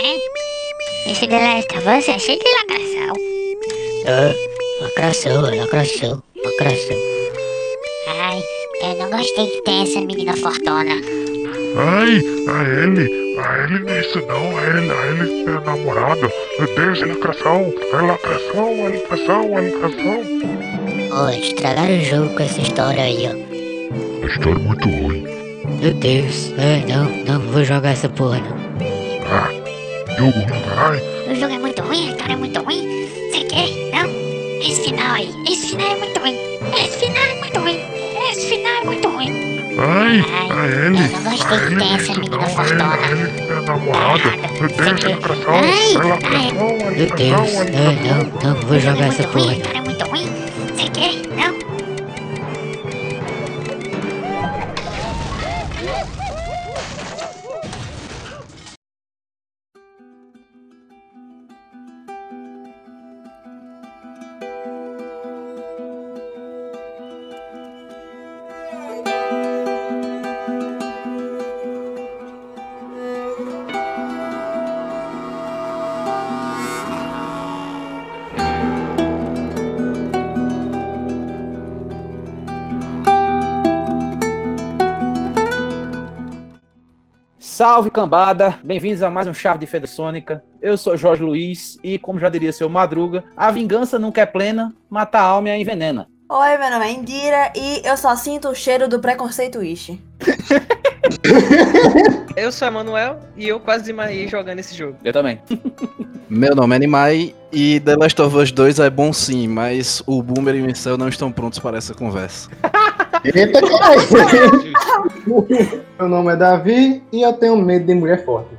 Esse The Last of Us é cheio de lacração. Ah, lacração, lacração, lacração. Ai, eu não gostei que tem essa menina fortuna. Ai, a Ellie, a Ellie não é isso não, a Ellie, a Ellie é a namorada. Meu Deus, é lacração, é lacração, é lacração, é lacração. Ó, estragaram o jogo com essa história aí, ó. A história é muito ruim. Meu Deus, é, não, não vou jogar essa porra não. Ah, jogo ruim, caralho. O jogo é muito ruim, a história é muito ruim. Você quer? Não? Esse final aí, esse final é muito ruim. Esse final é muito ruim. Esse final é muito ruim. Ai, Ai, a Ellie, eu não gostei que tem não é essa menina não, a Ellie, fortuna. a Ellie é namorada. Deus, é lacração, Ai, é é Meu Deus, é é, lacração. não, não vou jogar é essa muito porra Salve cambada, bem-vindos a mais um Chave de Feda Sônica. Eu sou Jorge Luiz e, como já diria seu Madruga, a vingança nunca é plena, mata a alma e a envenena. Oi, meu nome é Indira e eu só sinto o cheiro do preconceito Ishi. Eu sou Emanuel e eu quase desmaiei jogando esse jogo. Eu também. Meu nome é Nimai e The Last of Us 2 é bom sim, mas o Boomer e o Incel não estão prontos para essa conversa. Eita, caralho! Meu nome é Davi e eu tenho medo de mulher forte.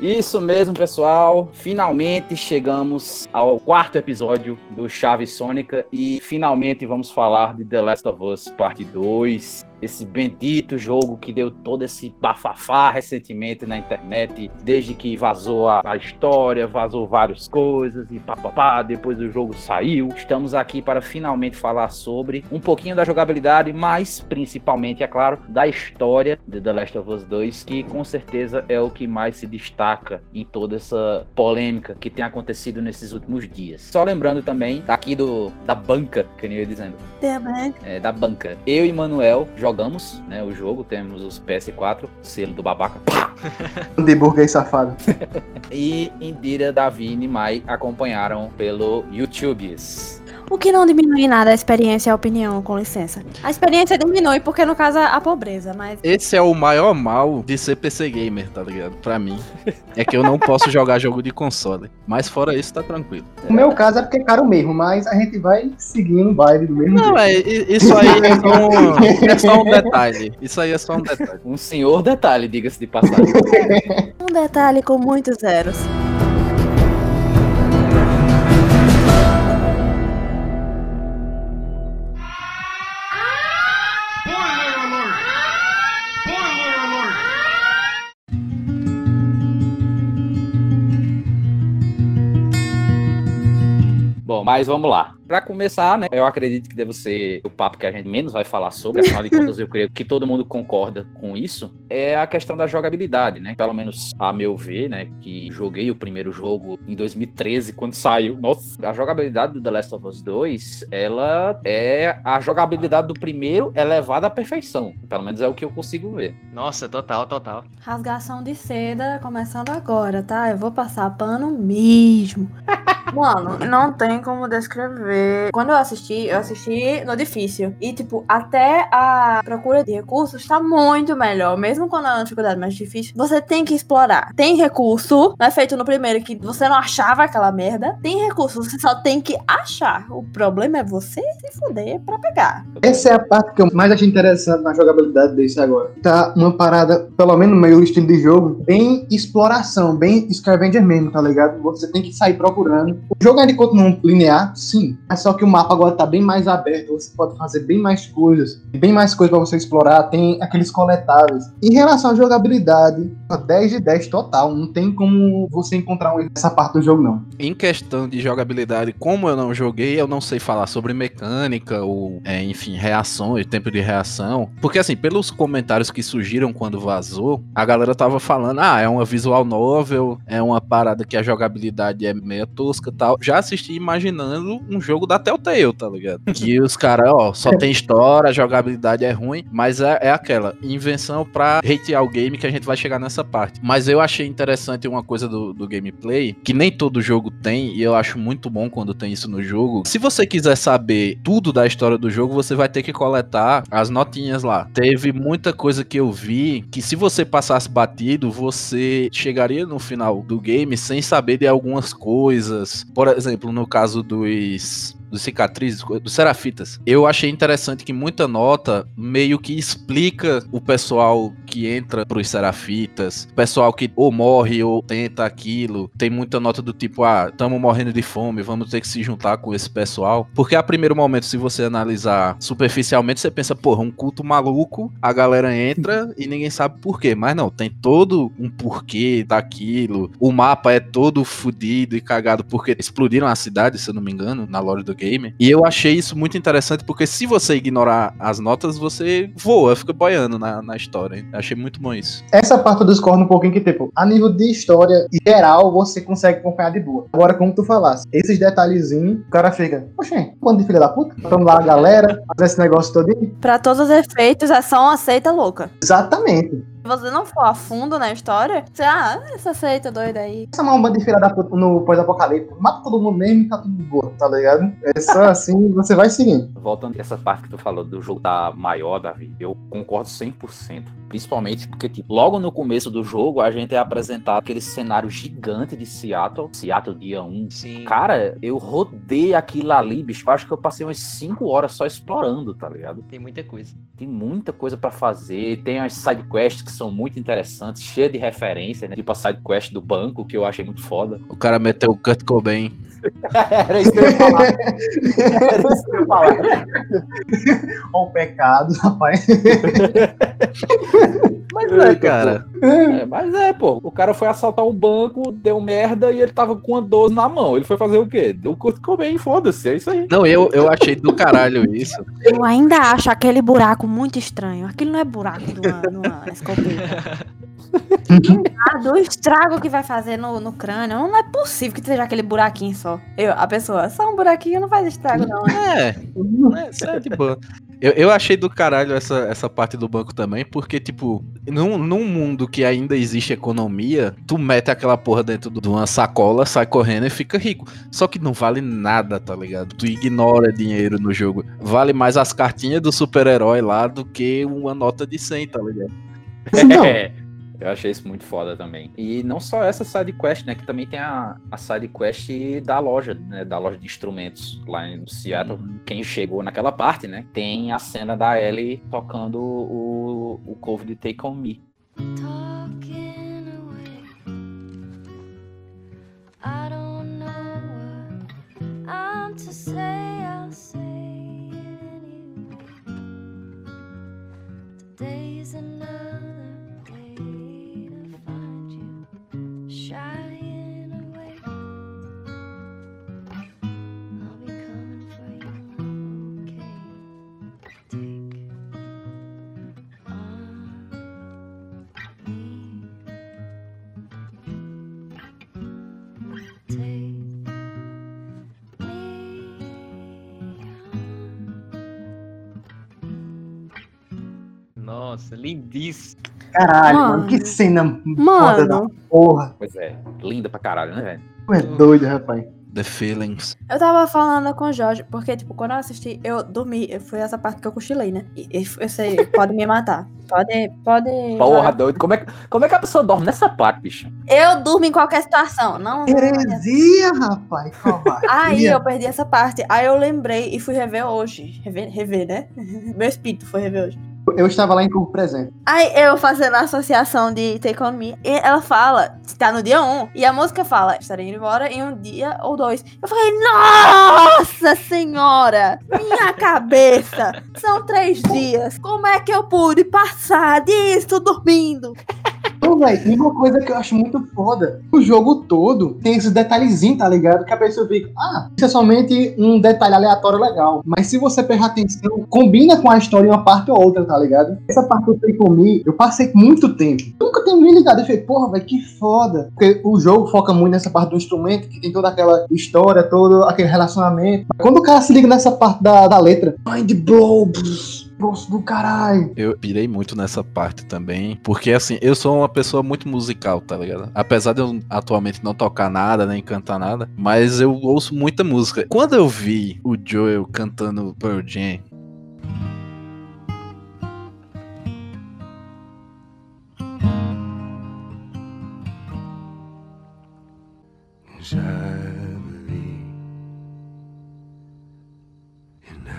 Isso mesmo, pessoal. Finalmente chegamos ao quarto episódio do Chave Sônica e finalmente vamos falar de The Last of Us Parte 2. Esse bendito jogo que deu todo esse bafafá recentemente na internet, desde que vazou a, a história, vazou várias coisas e papapá, depois o jogo saiu. Estamos aqui para finalmente falar sobre um pouquinho da jogabilidade, mas principalmente, é claro, da história de The Last of Us 2, que com certeza é o que mais se destaca em toda essa polêmica que tem acontecido nesses últimos dias. Só lembrando também, aqui do da banca, que eu ia dizendo, é, da banca. Eu e Manuel jogamos né, o jogo, temos os PS4, selo do babaca. Pá! De burguês safado. E Indira, Davi e Nimai acompanharam pelo YouTube. O que não diminui nada a experiência e a opinião, com licença. A experiência diminui porque, no caso, a pobreza, mas. Esse é o maior mal de ser PC Gamer, tá ligado? Pra mim. É que eu não posso jogar jogo de console. Mas fora isso, tá tranquilo. No meu caso é porque é caro mesmo, mas a gente vai seguindo o baile do mesmo Não, jeito. é, isso aí é só, um, é só um detalhe. Isso aí é só um detalhe. Um senhor detalhe, diga-se de passagem. Um detalhe com muitos zeros. Bom, mas vamos lá. Pra começar, né, eu acredito que deve ser o papo que a gente menos vai falar sobre, afinal de contas eu creio que todo mundo concorda com isso, é a questão da jogabilidade, né? Pelo menos a meu ver, né, que joguei o primeiro jogo em 2013 quando saiu. Nossa, a jogabilidade do The Last of Us 2, ela é a jogabilidade do primeiro elevada à perfeição. Pelo menos é o que eu consigo ver. Nossa, total, total. Rasgação de seda começando agora, tá? Eu vou passar pano mesmo. Mano, não tem como descrever. Quando eu assisti, eu assisti no difícil. E, tipo, até a procura de recursos tá muito melhor. Mesmo quando é uma dificuldade mais difícil, você tem que explorar. Tem recurso, não é feito no primeiro que você não achava aquela merda. Tem recurso, você só tem que achar. O problema é você se fuder pra pegar. Essa é a parte que eu mais achei interessante na jogabilidade desse agora. Tá uma parada, pelo menos no meu estilo de jogo, bem exploração, bem scavenger mesmo, tá ligado? Você tem que sair procurando. O jogo ainda continua linear, sim. Mas só que o mapa agora tá bem mais aberto. Você pode fazer bem mais coisas. Bem mais coisas pra você explorar. Tem aqueles coletáveis. Em relação à jogabilidade, 10 de 10 total. Não tem como você encontrar nessa parte do jogo, não. Em questão de jogabilidade, como eu não joguei, eu não sei falar sobre mecânica ou, é, enfim, reações, tempo de reação. Porque, assim, pelos comentários que surgiram quando vazou, a galera tava falando: ah, é uma visual novel, é uma parada que a jogabilidade é meia tosca tal. Já assisti imaginando um jogo da Telltale, tá ligado? que os caras, ó, só tem história, a jogabilidade é ruim, mas é, é aquela invenção pra hatear o game que a gente vai chegar nessa parte. Mas eu achei interessante uma coisa do, do gameplay, que nem todo jogo tem, e eu acho muito bom quando tem isso no jogo. Se você quiser saber tudo da história do jogo, você vai ter que coletar as notinhas lá. Teve muita coisa que eu vi que se você passasse batido, você chegaria no final do game sem saber de algumas coisas. Por exemplo, no caso dos dos cicatrizes, dos serafitas. Eu achei interessante que muita nota meio que explica o pessoal que entra pros serafitas, o pessoal que ou morre ou tenta aquilo. Tem muita nota do tipo, ah, estamos morrendo de fome, vamos ter que se juntar com esse pessoal. Porque a primeiro momento, se você analisar superficialmente, você pensa, porra, um culto maluco, a galera entra e ninguém sabe por quê. Mas não, tem todo um porquê daquilo. O mapa é todo fudido e cagado porque explodiram a cidade, se eu não me engano, na lore do game. E eu achei isso muito interessante, porque se você ignorar as notas, você voa, fica boiando na, na história. Eu achei muito bom isso. Essa parte eu discordo um pouquinho que, tipo, a nível de história geral, você consegue acompanhar de boa. Agora, como tu falasse, esses detalhezinhos, o cara fica, poxa, quando de filha da puta? Vamos lá, galera, fazer esse negócio todinho. Pra todos os efeitos, é só uma seita louca. Exatamente. Se você não for a fundo na história, você, ah, essa seita doida aí. Essa é uma banda de filha da puta no pós-apocalipse. Mata todo mundo mesmo e tá tudo de boa, tá ligado? É só assim, você vai seguindo. Voltando a essa parte que tu falou do jogo tá maior, Davi, eu concordo 100%. Principalmente porque, tipo, logo no começo do jogo, a gente é apresentado aquele cenário gigante de Seattle, Seattle dia 1. Sim. Cara, eu rodei aquilo ali, bicho. Acho que eu passei umas 5 horas só explorando, tá ligado? Tem muita coisa. Tem muita coisa pra fazer. Tem as sidequests que são muito interessantes, cheias de referência, né? Tipo a sidequest do banco, que eu achei muito foda. O cara meteu o Kurt Cobain. Era isso que eu ia falar. Era isso que eu ia falar. O pecado, rapaz. Mas é, cara. É, mas é, pô. O cara foi assaltar um banco, deu merda e ele tava com uma 12 na mão. Ele foi fazer o quê? Deu curto comer, foda-se. É isso aí. Não, eu, eu achei do caralho isso. Eu ainda acho aquele buraco muito estranho. Aquilo não é buraco de uma, numa escopeta. ah, do estrago que vai fazer no, no crânio. Não é possível que seja aquele buraquinho só. Eu, a pessoa, só um buraquinho não faz estrago, não. É, é, isso é de boa. Eu, eu achei do caralho essa, essa parte do banco também, porque, tipo, num, num mundo que ainda existe economia, tu mete aquela porra dentro de uma sacola, sai correndo e fica rico. Só que não vale nada, tá ligado? Tu ignora dinheiro no jogo. Vale mais as cartinhas do super-herói lá do que uma nota de 100, tá ligado? Não. É, eu achei isso muito foda também. E não só essa side quest, né? Que também tem a, a side quest da loja, né? Da loja de instrumentos lá em Seattle. Quem chegou naquela parte, né? Tem a cena da Ellie tocando o, o cover de Take On Me. talking away. I don't know what I'm to say, I'll say anyway. Today's another Nossa, lindíssimo. Caralho, mano, Mano. que cena foda da Mano, porra. Pois é, linda pra caralho, né, velho? Tu é doido, rapaz. The Feelings. eu tava falando com o Jorge, porque, tipo, quando eu assisti, eu dormi. Foi essa parte que eu cochilei, né? E, e eu sei, pode me matar. Pode, pode. Porra, doido. Como é, que- como é que a pessoa dorme nessa parte, bicho? Eu durmo em qualquer situação. Não, não. Heresia, rapaz. covardia. Aí eu perdi essa parte. Aí eu lembrei e fui rever hoje. Rever, rever né? Meu espírito foi rever hoje. Eu estava lá em corpo presente. Aí eu fazendo a associação de Take On Me, e ela fala, tá no dia 1, e a música fala, estarei indo embora em um dia ou dois. Eu falei, nossa senhora, minha cabeça, são três dias, como é que eu pude passar disso dormindo? Então, velho, e uma coisa que eu acho muito foda, o jogo todo tem esses detalhezinhos, tá ligado? Que a pessoa fica, ah, isso é somente um detalhe aleatório legal. Mas se você prestar atenção, combina com a história uma parte ou outra, tá ligado? Essa parte do Take Me, eu passei muito tempo. Nunca tenho me ligado. Eu falei, porra, velho, que foda. Porque o jogo foca muito nessa parte do instrumento, que tem toda aquela história, todo aquele relacionamento. Quando o cara se liga nessa parte da, da letra, mind blow, grosso do caralho. Eu pirei muito nessa parte também, porque assim, eu sou uma pessoa muito musical, tá ligado? Apesar de eu atualmente não tocar nada, nem cantar nada, mas eu ouço muita música. Quando eu vi o Joel cantando Pearl Jam,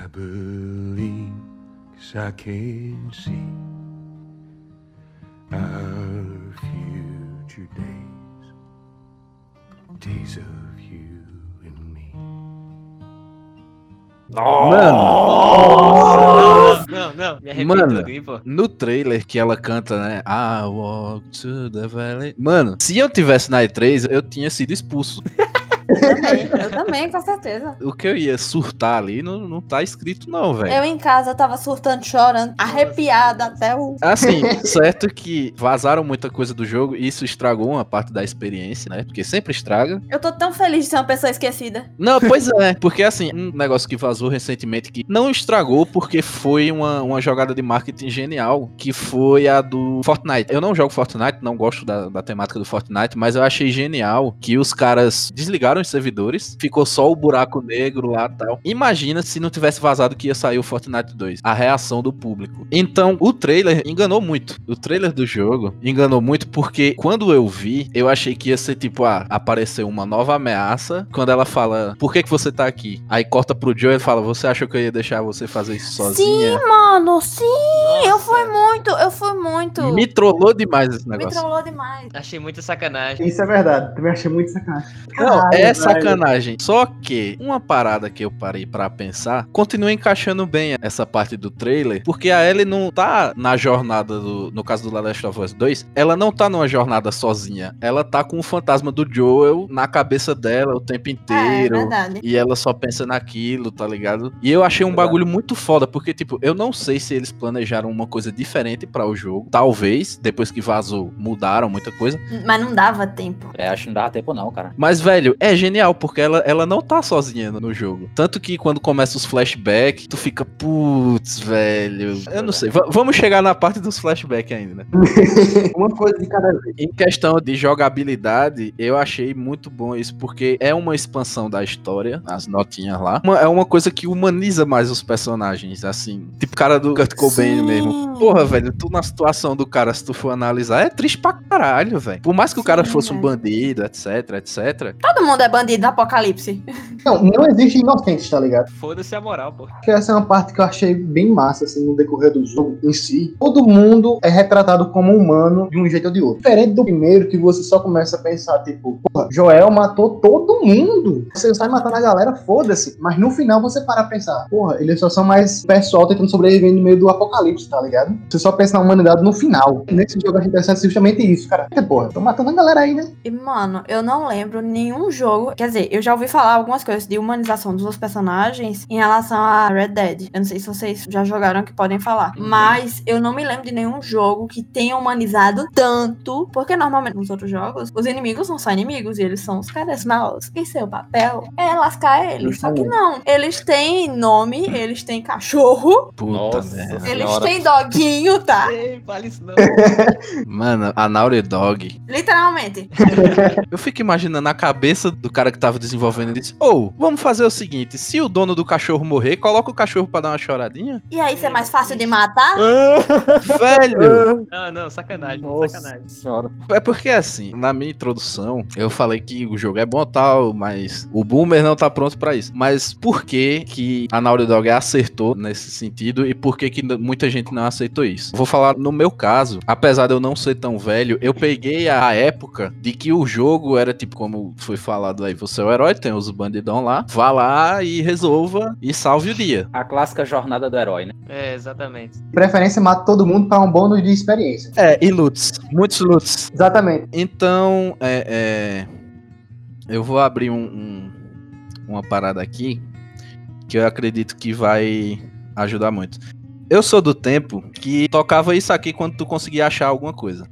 I believe, I can see our future days, days of you and me. Mano, Não, não, me arrependo Mano. pô. no trailer que ela canta, né? I walk to the valley. Mano, se eu tivesse na E3, eu tinha sido expulso. Eu também, eu também, com certeza. O que eu ia surtar ali não, não tá escrito, não, velho. Eu em casa tava surtando, chorando, arrepiada até o. Assim, certo que vazaram muita coisa do jogo e isso estragou uma parte da experiência, né? Porque sempre estraga. Eu tô tão feliz de ser uma pessoa esquecida. Não, pois é, porque assim, um negócio que vazou recentemente que não estragou porque foi uma, uma jogada de marketing genial, que foi a do Fortnite. Eu não jogo Fortnite, não gosto da, da temática do Fortnite, mas eu achei genial que os caras desligaram os servidores, ficou só o buraco negro lá e tal. Imagina se não tivesse vazado que ia sair o Fortnite 2, a reação do público. Então, o trailer enganou muito. O trailer do jogo enganou muito porque quando eu vi, eu achei que ia ser tipo, ah, apareceu uma nova ameaça. Quando ela fala, por que que você tá aqui? Aí corta pro Joe e fala, você achou que eu ia deixar você fazer isso sozinha? Sim, mano, sim! Eu fui muito, muito. Me trollou demais esse Me negócio. trollou demais. Achei muita sacanagem. Isso é verdade. Também achei muito sacanagem. Não, Caralho, é velho. sacanagem. Só que uma parada que eu parei pra pensar continua encaixando bem essa parte do trailer, porque a Ellie não tá na jornada do, no caso do The Last of Us 2, ela não tá numa jornada sozinha. Ela tá com o fantasma do Joel na cabeça dela o tempo É, é inteiro. verdade. E ela só pensa naquilo, tá ligado? E eu achei um bagulho muito foda, porque, tipo, eu não sei se eles planejaram uma coisa diferente pra o jogo. Talvez, depois que vazou, mudaram muita coisa. Mas não dava tempo. É, acho que não dá tempo não, cara. Mas, velho, é genial, porque ela, ela não tá sozinha no, jogo. Tanto que quando começa os flashbacks, tu fica, putz, velho. Eu não sei. Va- vamos chegar na parte dos flashbacks ainda, né? Uma coisa de cada vez. Em questão de jogabilidade, eu achei muito bom isso, porque é uma expansão da história, as notinhas lá. Uma- é uma coisa que humaniza mais os personagens, assim. Tipo o cara do Kurt Cobain Sim. mesmo. Porra, velho, tu na situação do cara, se tu for analisar, é triste pra caralho, velho. Por mais que o cara Sim, fosse um velho. bandido, etc, etc. Todo mundo é bandido no apocalipse. Não, não existe inocentes, tá ligado? Foda-se a moral, pô. Essa é uma parte que eu achei bem massa, assim, no decorrer do jogo em si. Todo mundo é retratado como humano de um jeito ou de outro. Diferente do primeiro, que você só começa a pensar, tipo, porra, Joel matou todo mundo. Você sai matando a galera, foda-se. Mas no final você para a pensar, porra, eles só são mais pessoal tentando sobreviver no meio do apocalipse, tá ligado? Você só pensa na humanidade no final. Nesse jogo eu achei interessante justamente isso, cara. Porque, porra, tô matando a galera aí, né? E, mano, eu não lembro nenhum jogo. Quer dizer, eu já ouvi falar algumas coisas de humanização dos personagens em relação a Red Dead. Eu não sei se vocês já jogaram que podem falar. Mas eu não me lembro de nenhum jogo que tenha humanizado tanto. Porque normalmente nos outros jogos, os inimigos não são inimigos e eles são os caras maus. E seu papel é lascar eles. Só que não. Eles têm nome, eles têm cachorro, Puta Nossa merda. eles Senhora. têm doguinho, tá? Ei, vale isso, não. Mano, a Naughty Dog. Literalmente. Eu fico imaginando a cabeça do cara que tava desenvolvendo e disse: Ou, vamos fazer o seguinte: se o dono do cachorro morrer, coloca o cachorro pra dar uma choradinha. E aí, isso é mais fácil de matar? Velho! Não, não, sacanagem, Nossa sacanagem. senhora. É porque assim, na minha introdução, eu falei que o jogo é bom tal, mas o Boomer não tá pronto pra isso. Mas por que que a Naughty Dog acertou nesse sentido e por que que muita gente não aceitou isso? Vou falar no meu caso, apesar de eu não ser tão velho, eu peguei a época de que o jogo era tipo como foi falado aí, você é o herói, tem os bandidão lá, vá lá e resolva e salve o dia. A clássica jornada do herói, né? É, exatamente. De preferência, mata todo mundo para um bônus de experiência. É, e loots, muitos loots. Exatamente. Então, é, é, eu vou abrir um- um- uma parada aqui que eu acredito que vai ajudar muito. Eu sou do tempo que tocava isso aqui quando tu conseguia achar alguma coisa.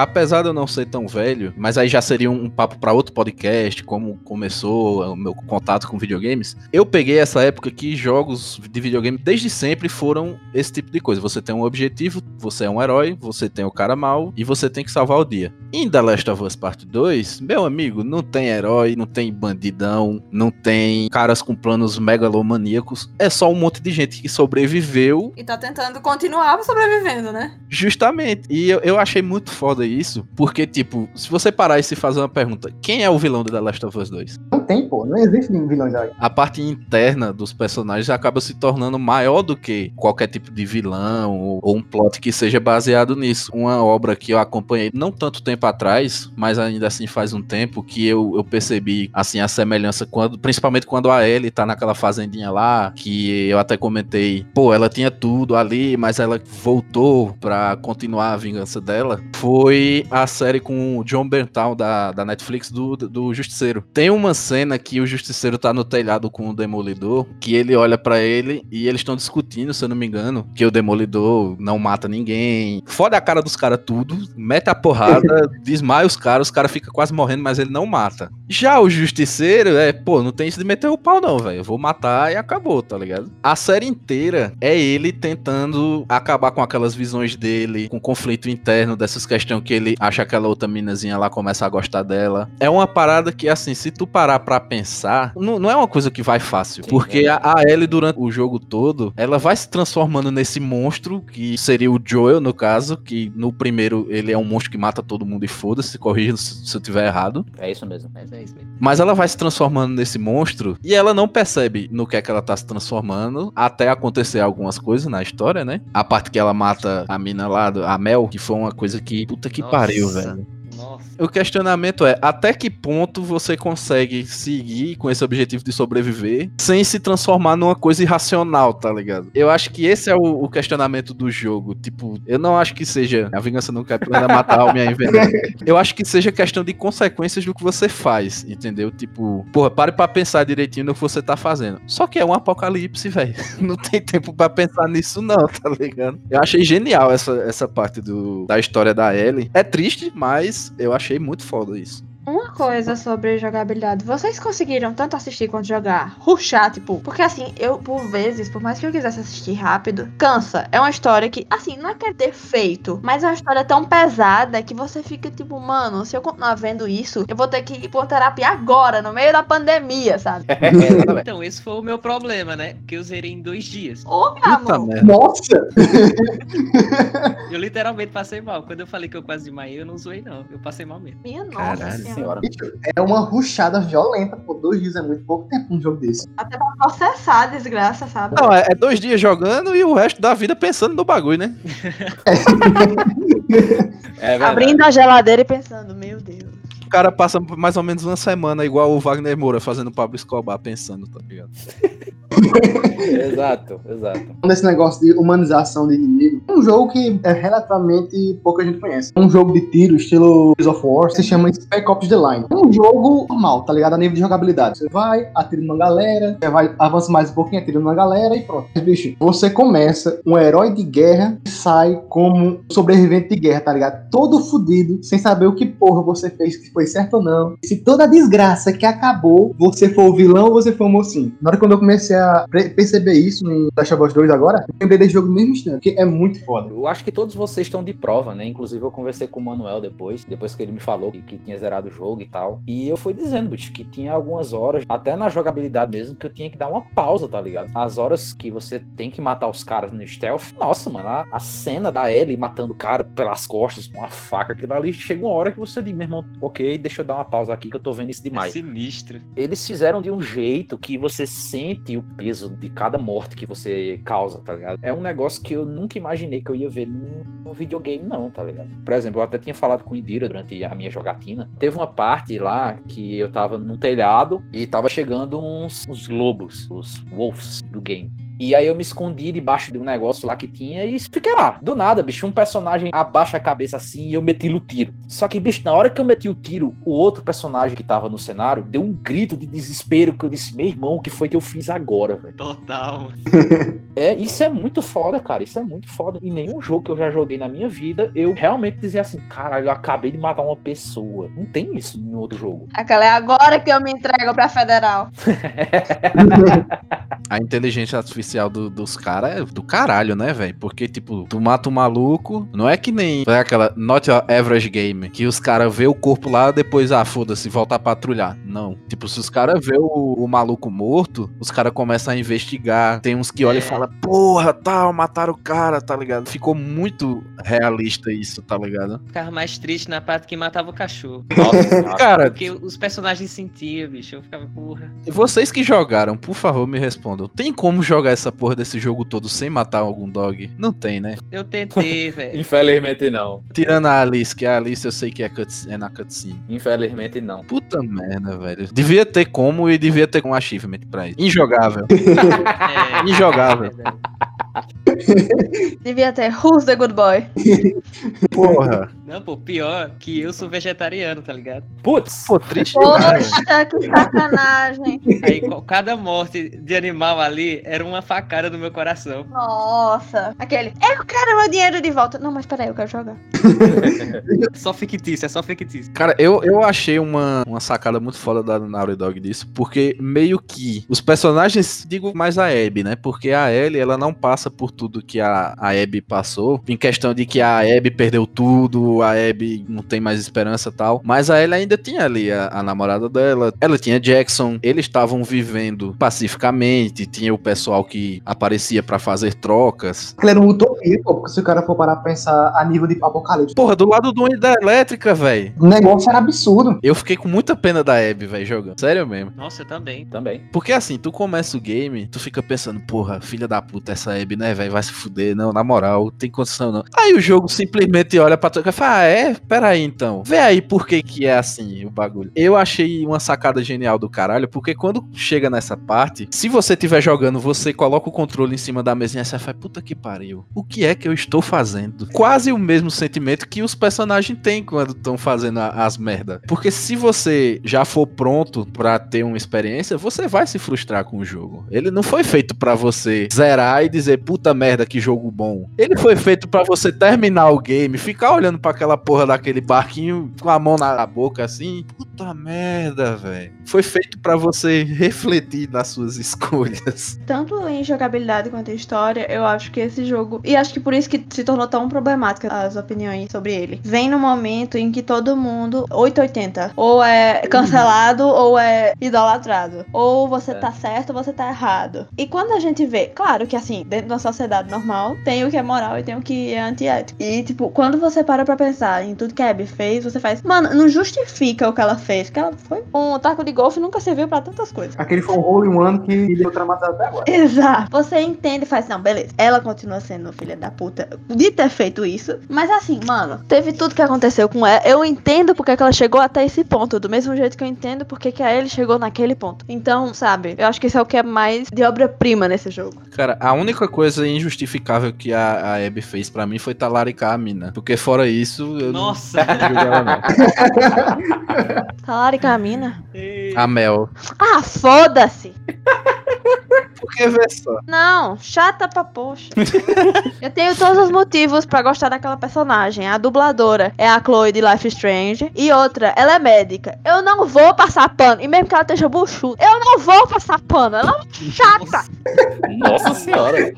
Apesar de eu não ser tão velho, mas aí já seria um, papo pra outro podcast, como começou o meu contato com videogames. Eu peguei essa época que jogos de videogame desde sempre foram esse tipo de coisa. Você tem um objetivo, você é um herói, você tem o cara mal e você tem que salvar o dia. Em The Last of Us Part 2, meu amigo, não tem herói, não tem bandidão, não tem caras com planos megalomaníacos. É só um monte de gente que sobreviveu E tá tentando continuar sobrevivendo, né? Justamente. E eu, eu achei muito foda isso, porque, tipo, se você parar e se fazer uma pergunta, quem é o vilão de The Last of Us 2? Não tem, pô. Não existe um vilão aí. A parte interna dos personagens acaba se tornando maior do que qualquer tipo de vilão ou, ou um plot que seja baseado nisso. Uma obra que eu acompanhei não tanto tempo atrás, mas ainda assim faz um tempo que eu, eu percebi assim a semelhança quando, principalmente quando a Ellie tá naquela fazendinha lá, que eu até comentei, pô, ela tinha tudo ali, mas ela voltou pra continuar a vingança dela. Foi a série com o John Berntal da, da Netflix do, do Justiceiro. Tem uma cena que o Justiceiro tá no telhado com o Demolidor, que ele olha pra ele e eles estão discutindo, se eu não me engano, que o Demolidor não mata ninguém. Foda a cara dos caras tudo, mete a porrada, desmaia os caras, os caras ficam quase morrendo, mas ele não mata. Já o Justiceiro é, pô, não tem isso de meter o pau não, velho. Eu vou matar e acabou, tá ligado? A série inteira é ele tentando acabar com aquelas visões dele, com o conflito interno dessas questões que ele acha aquela outra minazinha lá começa a gostar dela. É uma parada que, assim, se tu parar pra pensar, não, não é uma coisa que vai fácil. porque a, a Ellie, durante o jogo todo, ela vai se transformando nesse monstro, que seria o Joel, no caso, que no primeiro ele é um monstro que mata todo mundo e foda-se, corrija se, se eu tiver errado. É isso mesmo. Mas é isso mesmo. Mas ela vai se transformando nesse monstro e ela não percebe no que é que ela tá se transformando até acontecer algumas coisas na história, né? A parte que ela mata a mina lá, a Mel, que foi uma coisa que puta que Nossa. pariu, velho. Nossa. O questionamento é até que ponto você consegue seguir com esse objetivo de sobreviver sem se transformar numa coisa irracional, tá ligado? Eu acho que esse é o, o questionamento do jogo. Tipo, eu não acho que seja a vingança não quer plena matar a alma e a envenena. Eu acho que seja questão de consequências do que você faz, entendeu? Tipo, porra, pare pra pensar direitinho no que você tá fazendo. Só que é um apocalipse, velho. Não tem tempo pra pensar nisso não, tá ligado? Eu achei genial essa, essa parte do, da história da Ellie. É triste, mas eu achei muito foda isso. Uma coisa sobre jogabilidade. Vocês conseguiram tanto assistir quanto jogar? Ruxar, tipo. Porque assim, eu, por vezes, por mais que eu quisesse assistir rápido, cansa. É uma história que, assim, não é que é defeito, mas é uma história tão pesada que você fica tipo, mano, se eu continuar vendo isso, eu vou ter que ir pra terapia agora, no meio da pandemia, sabe? Então, esse foi o meu problema, né? Que eu zerei em dois dias. Ô, meu Puta amor. merda. Nossa! Eu literalmente passei mal. Quando eu falei que eu quase desmaiei, eu não zoei, não. Eu passei mal mesmo. Minha nossa Caralho, senhora. É uma ruchada violenta, pô. Dois dias é muito pouco tempo num jogo desse. Até pra processar a desgraça, sabe? Não, é, é dois dias jogando e o resto da vida pensando no bagulho, né? É verdade. Abrindo a geladeira e pensando, meu Deus. O cara passa mais ou menos uma semana igual o Wagner Moura fazendo Pablo Escobar pensando, tá ligado? Exato, exato. Nesse negócio de humanização de inimigo, é um jogo que é relativamente pouca gente conhece. É um jogo de tiro, estilo Gears of War, se chama Spec Ops The Line. É um jogo normal, tá ligado? A nível de jogabilidade. Você vai, atira numa galera, você vai, avança mais um pouquinho, atira numa galera e pronto. Mas, bicho, você começa um herói de guerra e sai como um sobrevivente de guerra, tá ligado? Todo fudido, sem saber o que porra você fez que foi foi certo ou não. Se toda a desgraça que acabou, você for o vilão ou você for o mocinho. Na hora quando eu comecei a perceber isso em Last of Us 2 agora, eu lembrei desse jogo no mesmo instante, porque é muito foda. Eu acho que todos vocês estão de prova, né? Inclusive eu conversei com o Manuel depois, depois que ele me falou que, que tinha zerado o jogo e tal. E eu fui dizendo, bicho, que tinha algumas horas, até na jogabilidade mesmo, que eu tinha que dar uma pausa, tá ligado? As horas que você tem que matar os caras no stealth, nossa, mano, a, a cena da Ellie matando o cara pelas costas com uma faca, aquilo ali, chega uma hora que você diz, meu irmão, ok, deixa eu dar uma pausa aqui que eu tô vendo isso É demais. sinistro. Eles fizeram de um jeito que você sente o peso de cada morte que você causa, tá ligado? É um negócio que eu nunca imaginei que eu ia ver num, num videogame, não, tá ligado? Por exemplo, eu até tinha falado com o Indira durante a minha jogatina. Teve uma parte lá que eu tava num telhado e tava chegando uns, uns lobos, os wolves do game. E aí eu me escondi debaixo de um negócio lá que tinha e fiquei lá. Do nada, bicho, um personagem abaixa a cabeça assim e eu meti o tiro. Só que, bicho, na hora que eu meti o tiro, o outro personagem que tava no cenário deu um grito de desespero que eu disse, meu irmão, o que foi que eu fiz agora, velho? Total. É, isso é muito foda, cara. Isso é muito foda. Em nenhum jogo que eu já joguei na minha vida, eu realmente dizia assim, caralho, eu acabei de matar uma pessoa. Não tem isso em outro jogo. Aquela é agora que eu me entrego pra federal. A inteligência artificial do- dos caras é do caralho, né, velho? Porque, tipo, tu mata um maluco, não é que nem é aquela not average game, que os caras vê o corpo lá, depois, ah, foda-se, volta a patrulhar. Não. Tipo, se os caras vê o, o maluco morto, os caras começam a investigar. Tem uns que olham É. e falam, porra, tal, mataram o cara, tá ligado? Ficou muito realista isso, tá ligado? Ficava mais triste na parte que matava o cachorro. Nossa, Cara, Porque os personagens sentiam, bicho. Eu ficava, porra. vocês que jogaram, por favor, me respondam. Tem como jogar essa porra desse jogo todo sem matar algum dog? Não tem, né? Eu tentei, velho. Infelizmente não. Tirando a Alice, que a Alice eu sei que é, cutscene, é na cutscene. Infelizmente não. Puta merda, velho. Devia ter como e devia ter um achievement pra isso. Injogável. É, Injogável. é. Devia ter Who's the Good Boy? Porra. Não, pô, pior que eu sou vegetariano, tá ligado? Putz! Pô, triste. Poxa, que sacanagem. Aí cada morte de animal ali era uma facada no meu coração. Nossa. Aquele, eu quero meu dinheiro de volta. Não, mas peraí, eu quero jogar. Só fictício, é só fictício. Cara, eu, eu achei uma, uma sacada muito foda da Naughty Dog disso, porque meio que os personagens, digo mais a Abby, né? Porque a Ellie, ela não passa por tudo que a, a Abby passou, em questão de que a Abby perdeu tudo, a Abby não tem mais esperança e tal, mas a Ellie ainda tinha ali a, a namorada dela, ela tinha Jackson, eles estavam vivendo pacificamente, tinha o pessoal que aparecia pra fazer trocas. Era uma utopia, pô, porque se o cara for parar pra pensar a nível de apocalipse, Porra, do lado do da elétrica, velho. o negócio era absurdo. Eu fiquei com muita pena da Abby, velho, jogando. Sério mesmo. Nossa, eu também. Também. Porque assim, tu começa o game, tu fica pensando, porra, filha da puta, essa Abby, né, velho, vai se fuder, não, na moral, tem condição não. Aí o jogo simplesmente olha pra tu e fala, ah, é? Pera aí então. Vê aí por que que é assim o bagulho. Eu achei uma sacada genial do caralho, porque quando chega nessa parte, se você tiver jogando, você coloca o controle em cima da mesinha e você fala, puta que pariu, o que é que eu estou fazendo? Quase o mesmo sentimento que os personagens têm quando estão fazendo as merda. Porque se você já for pronto pra ter uma experiência, você vai se frustrar com o jogo. Ele não foi feito pra você zerar e dizer puta merda que jogo bom. Ele foi feito pra você terminar o game, ficar olhando pra aquela porra daquele barquinho com a mão na boca assim, puta merda, velho. Foi feito pra você refletir nas suas escolhas. Tanto em jogabilidade quanto em história, eu acho que esse jogo. E acho que por isso que se tornou tão problemática as opiniões sobre ele. Vem no momento em que todo mundo. 880. Ou é cancelado ou é idolatrado. Ou você É. tá certo ou você tá errado. E quando a gente vê, claro que assim, dentro de uma sociedade normal, tem o que é moral e tem o que é antiético. E, tipo, quando você para pra pensar em tudo que a Abby fez, você faz. Mano, não justifica o que ela fez. Porque ela foi. Um taco de golfe nunca serviu pra tantas coisas. Aquele foi um hole in one que deu traumatizado até agora. Exato. Você entende e faz, não, beleza. Ela continua sendo filha da puta de ter feito isso. Mas assim, mano, teve tudo que aconteceu com ela. Eu entendo porque que ela chegou até esse ponto. Do mesmo jeito que eu entendo porque que a ele chegou naquele ponto. Então, sabe, eu acho que isso é o que é mais de obra-prima nesse jogo. Cara, a única coisa injustificável que a, a Abby fez pra mim foi talaricar a mina. Porque fora isso, eu não Nossa. julgo ela não. Talari Camina. A Mel. Ah, foda-se! Porque vê só. Não, chata pra poxa. eu tenho todos os motivos pra gostar daquela personagem. A dubladora é a Chloe de Life Strange. E outra, ela é médica. Eu não vou passar pano. E mesmo que ela esteja buchuda, eu não vou passar pano. Ela é uma chata. Nossa senhora.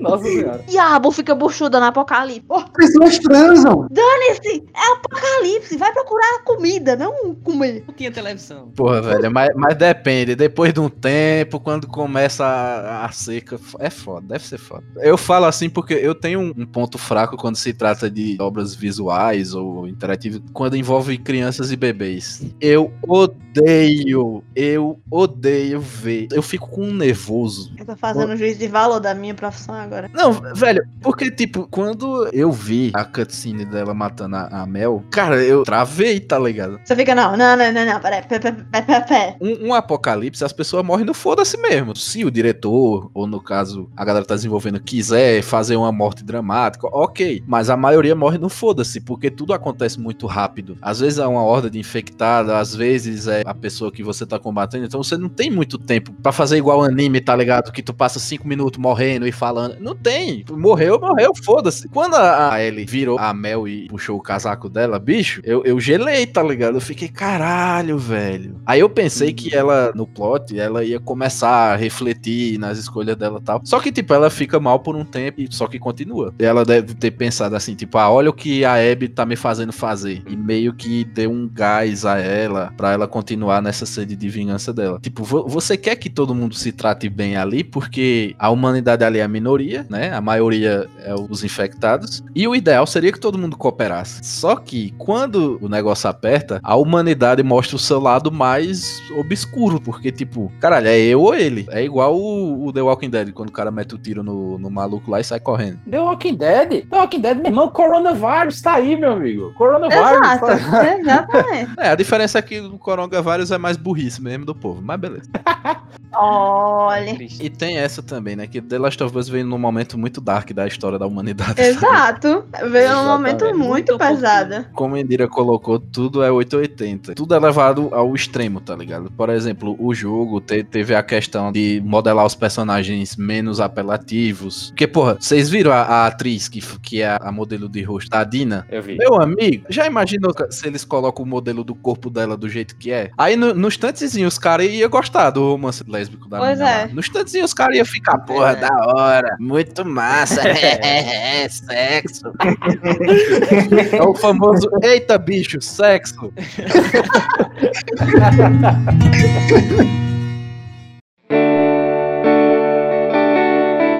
Nossa senhora. E a Rabu fica buchuda no apocalipse. Oh, Pessoas transam. Dane-se! É apocalipse. Vai procurar comida, não comer. Não tinha televisão. Porra, velho, mas, mas depende. Depois de um tempo, quando começa a, a seca, é foda, deve ser foda. Eu falo assim porque eu tenho um, um ponto fraco quando se trata de obras visuais ou interativas, quando envolve crianças e bebês. Eu odeio, eu odeio ver. Eu fico com um nervoso. Eu tô fazendo juízo de valor da minha profissão agora. Não, velho, porque, tipo, quando eu vi a cutscene dela matando a, a Mel, cara, eu travei, tá ligado? Você fica, não, não, não, não, não, peraí, pé, pé, pé. Um, um apocalipse, as pessoas morrem no foda-se mesmo. Se o diretor, ou no caso, a galera tá desenvolvendo, quiser fazer uma morte dramática, ok. Mas a maioria morre no foda-se, porque tudo acontece muito rápido. Às vezes é uma horda de infectada, às vezes é a pessoa que você tá combatendo, então você não tem muito tempo pra fazer igual anime, tá ligado? Que tu passa cinco minutos morrendo e falando. Não tem. Morreu, morreu, foda-se. Quando a, a Ellie virou a Mel e puxou o casaco dela, bicho, eu, eu gelei, tá ligado? Eu fiquei, caralho, velho. Aí eu pensei que ela, no plot, ela ia começar a refletir nas escolhas dela e tal. Só que, tipo, ela fica mal por um tempo, e só que continua. E ela deve ter pensado assim, tipo, ah, olha o que a Abby tá me fazendo fazer. E meio que deu um gás a ela pra ela continuar nessa sede de vingança dela. Tipo, vo- você quer que todo mundo se trate bem ali, porque a humanidade ali é a minoria, né? A maioria é os infectados. E o ideal seria que todo mundo cooperasse. Só que quando o negócio aperta, a humanidade mostra o seu lado mais obscuro, porque, tipo, caralho, é eu ou ele. É igual o, o The Walking Dead, quando o cara mete o tiro no, no maluco lá e sai correndo. The Walking Dead? The Walking Dead, meu irmão, coronavírus tá aí, meu amigo. Coronavírus. Exato, tá- exatamente. É, a diferença é que o coronavírus é mais burrice mesmo do povo, mas beleza. Olha. E tem essa também, né? Que The Last of Us veio num momento muito dark da história da humanidade. sabe? Exato. Veio num momento muito Muito pesado. Como a Indira colocou, tudo é 880. Tudo é levado ao extremo, tá ligado? Por exemplo, o jogo te- teve a questão de modelar os personagens menos apelativos. Porque, porra, vocês viram a, a atriz que, que é a modelo de rosto, a Dina? Eu vi. Meu amigo, já imaginou se eles colocam o modelo do corpo dela do jeito que é? Aí no, no instantezinho os caras iam gostar do romance lésbico da Pois é. lá. No instantezinho os caras iam ficar, porra, É. da hora, muito massa, é, é, sexo. é o famoso, eita bicho, sexo. Ha ha ha ha ha!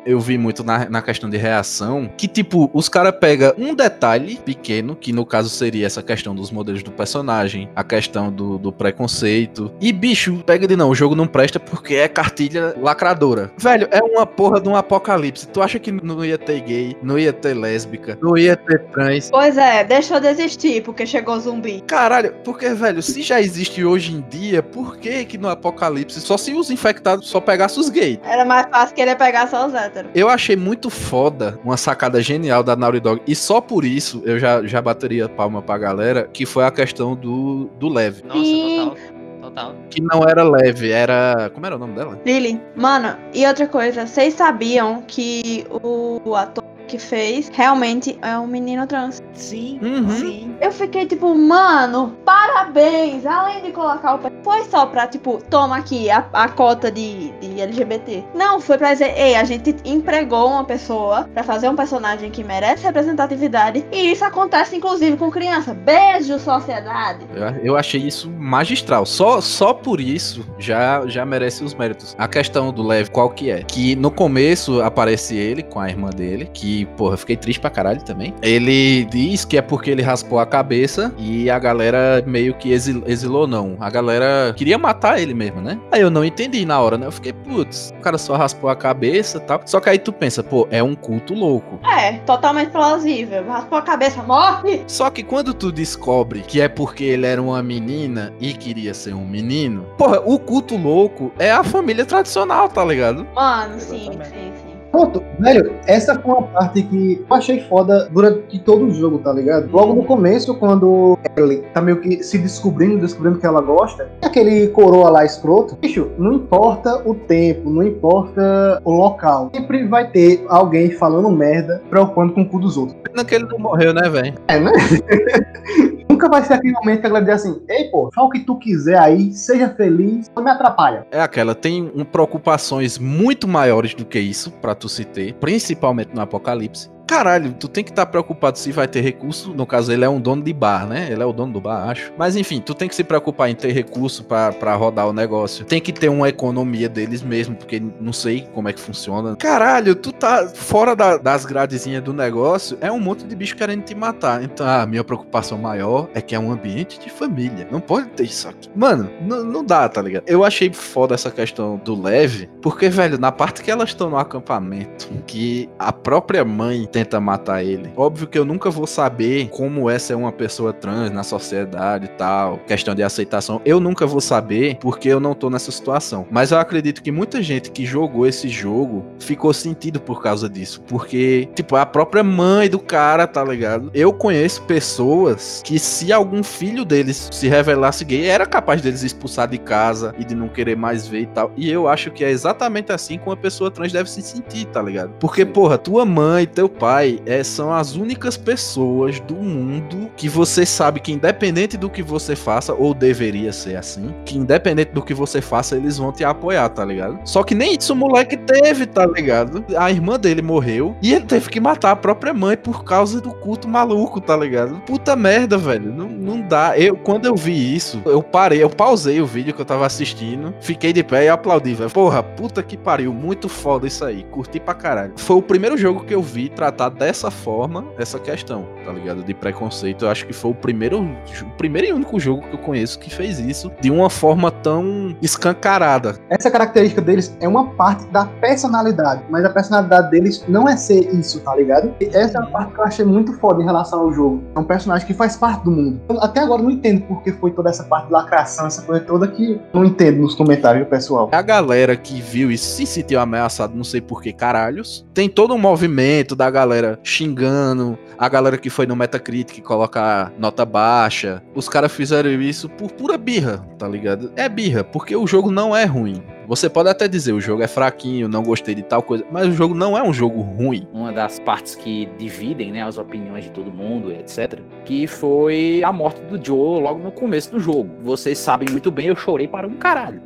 Eu vi muito na, na questão de reação, que tipo, os caras pegam um detalhe pequeno, que no caso seria essa questão dos modelos do personagem, a questão do, do preconceito, e bicho, pega de não, o jogo não presta porque é cartilha lacradora. Velho, é uma porra de um apocalipse. Tu acha que não ia ter gay, não ia ter lésbica, não ia ter trans? Pois é, deixa eu desistir, porque chegou zumbi. Caralho, porque, velho, se já existe hoje em dia, por que que no apocalipse só se os infectados só pegassem os gays? Era mais fácil que ele pegar só os héteros. Eu achei muito foda, uma sacada genial da Naughty Dog, e só por isso eu já, já bateria palma pra galera, que foi a questão do, do leve. Nossa, Sim. total. Total. Que não era leve, era. Como era o nome dela? Lily, mano, e outra coisa, vocês sabiam que o, o ator que fez realmente é um menino trans? Sim, Uhum. sim. Eu fiquei tipo, mano, parabéns! Além de colocar o. pe- Foi só pra, tipo, toma aqui a, a cota de, de LGBT. Não, foi pra dizer, ei, a gente empregou uma pessoa pra fazer um personagem que merece representatividade. E isso acontece, inclusive, com criança. Beijo, sociedade! Eu, eu achei isso magistral. Só, só por isso já, já merece os méritos. A questão do Lev, qual que é? Que no começo aparece ele com a irmã dele, que, porra, eu fiquei triste pra caralho também. Ele diz que é porque ele raspou a cabeça e a galera meio que exil- exilou, não. A galera queria matar ele mesmo, né? Aí eu não entendi na hora, né? Eu fiquei, putz, o cara só raspou a cabeça e tal. Só que aí tu pensa, pô, é um culto louco. É, totalmente plausível. Raspou a cabeça, morre! Só que quando tu descobre que é porque ele era uma menina e queria ser um menino, porra, o culto louco é a família tradicional, tá ligado? Mano, sim, sim, sim. Pronto, velho, essa foi uma parte que eu achei foda durante todo o jogo, tá ligado? Logo no começo, quando Ellie tá meio que se descobrindo, descobrindo que ela gosta, aquele coroa lá escroto, bicho, não importa o tempo, não importa o local, sempre vai ter alguém falando merda, preocupando com o cu dos outros. Pena que ele não morreu, né, velho? É, né? Nunca vai ser aquele momento que ela diz assim, ei, pô, fala o que tu quiser aí, seja feliz, não me atrapalha. É aquela, tem um, preocupações muito maiores do que isso pra tu se ter, principalmente no apocalipse. Caralho, tu tem que estar preocupado se vai ter recurso. No caso, ele é um dono de bar, né? Ele é o dono do bar, acho. Mas enfim, tu tem que se preocupar em ter recurso pra rodar o negócio. Tem que ter uma economia deles mesmo, porque não sei como é que funciona. Caralho, tu tá fora da- das gradezinhas do negócio, é um monte de bicho querendo te matar. Então, a minha preocupação maior é que é um ambiente de família. Não pode ter isso aqui. Mano, não, dá, tá ligado? Eu achei foda essa questão do leve, porque, velho, na parte que elas estão no acampamento, que a própria mãe tenta matar ele. Óbvio que eu nunca vou saber como é ser uma pessoa trans na sociedade e tal, questão de aceitação. Eu nunca vou saber porque eu não tô nessa situação. Mas eu acredito que muita gente que jogou esse jogo ficou sentido por causa disso. Porque, tipo, a própria mãe do cara, tá ligado? Eu conheço pessoas que, se algum filho deles se revelasse gay, era capaz deles expulsar de casa e de não querer mais ver e tal. E eu acho que é exatamente assim que uma pessoa trans deve se sentir, tá ligado? Porque, porra, tua mãe, teu pai é, são as únicas pessoas do mundo que você sabe que, independente do que você faça, ou deveria ser assim, que independente do que você faça, eles vão te apoiar, tá ligado? Só que nem isso o moleque teve, tá ligado? A irmã dele morreu e ele teve que matar a própria mãe por causa do culto maluco, tá ligado? Puta merda, velho. Não, não dá. Eu, quando eu vi isso, eu parei, eu pausei o vídeo que eu tava assistindo, fiquei de pé e aplaudi, velho. Porra, puta que pariu. Muito foda isso aí. Curti pra caralho. Foi o primeiro jogo que eu vi tratar dessa forma essa questão, tá ligado? De preconceito. Eu acho que foi o primeiro, o primeiro e único jogo que eu conheço que fez isso de uma forma tão escancarada. Essa característica deles é uma parte da personalidade, mas a personalidade deles não é ser isso, tá ligado? E essa é uma parte que eu achei muito foda em relação ao jogo. É um personagem que faz parte do mundo. Eu até agora não entendo por que foi toda essa parte de lacração, essa coisa toda que eu não entendo nos comentários pessoal. A galera que viu isso se sentiu ameaçado, não sei por que caralhos. Tem todo um movimento da galera xingando, a galera que foi no Metacritic colocar nota baixa. Os caras fizeram isso por pura birra, tá ligado? É birra, porque o jogo não é ruim. Você pode até dizer o jogo é fraquinho, não gostei de tal coisa, mas o jogo não é um jogo ruim. Uma das partes que dividem né, as opiniões de todo mundo, etc., que foi a morte do Joe logo no começo do jogo. Vocês sabem muito bem, eu chorei para um caralho.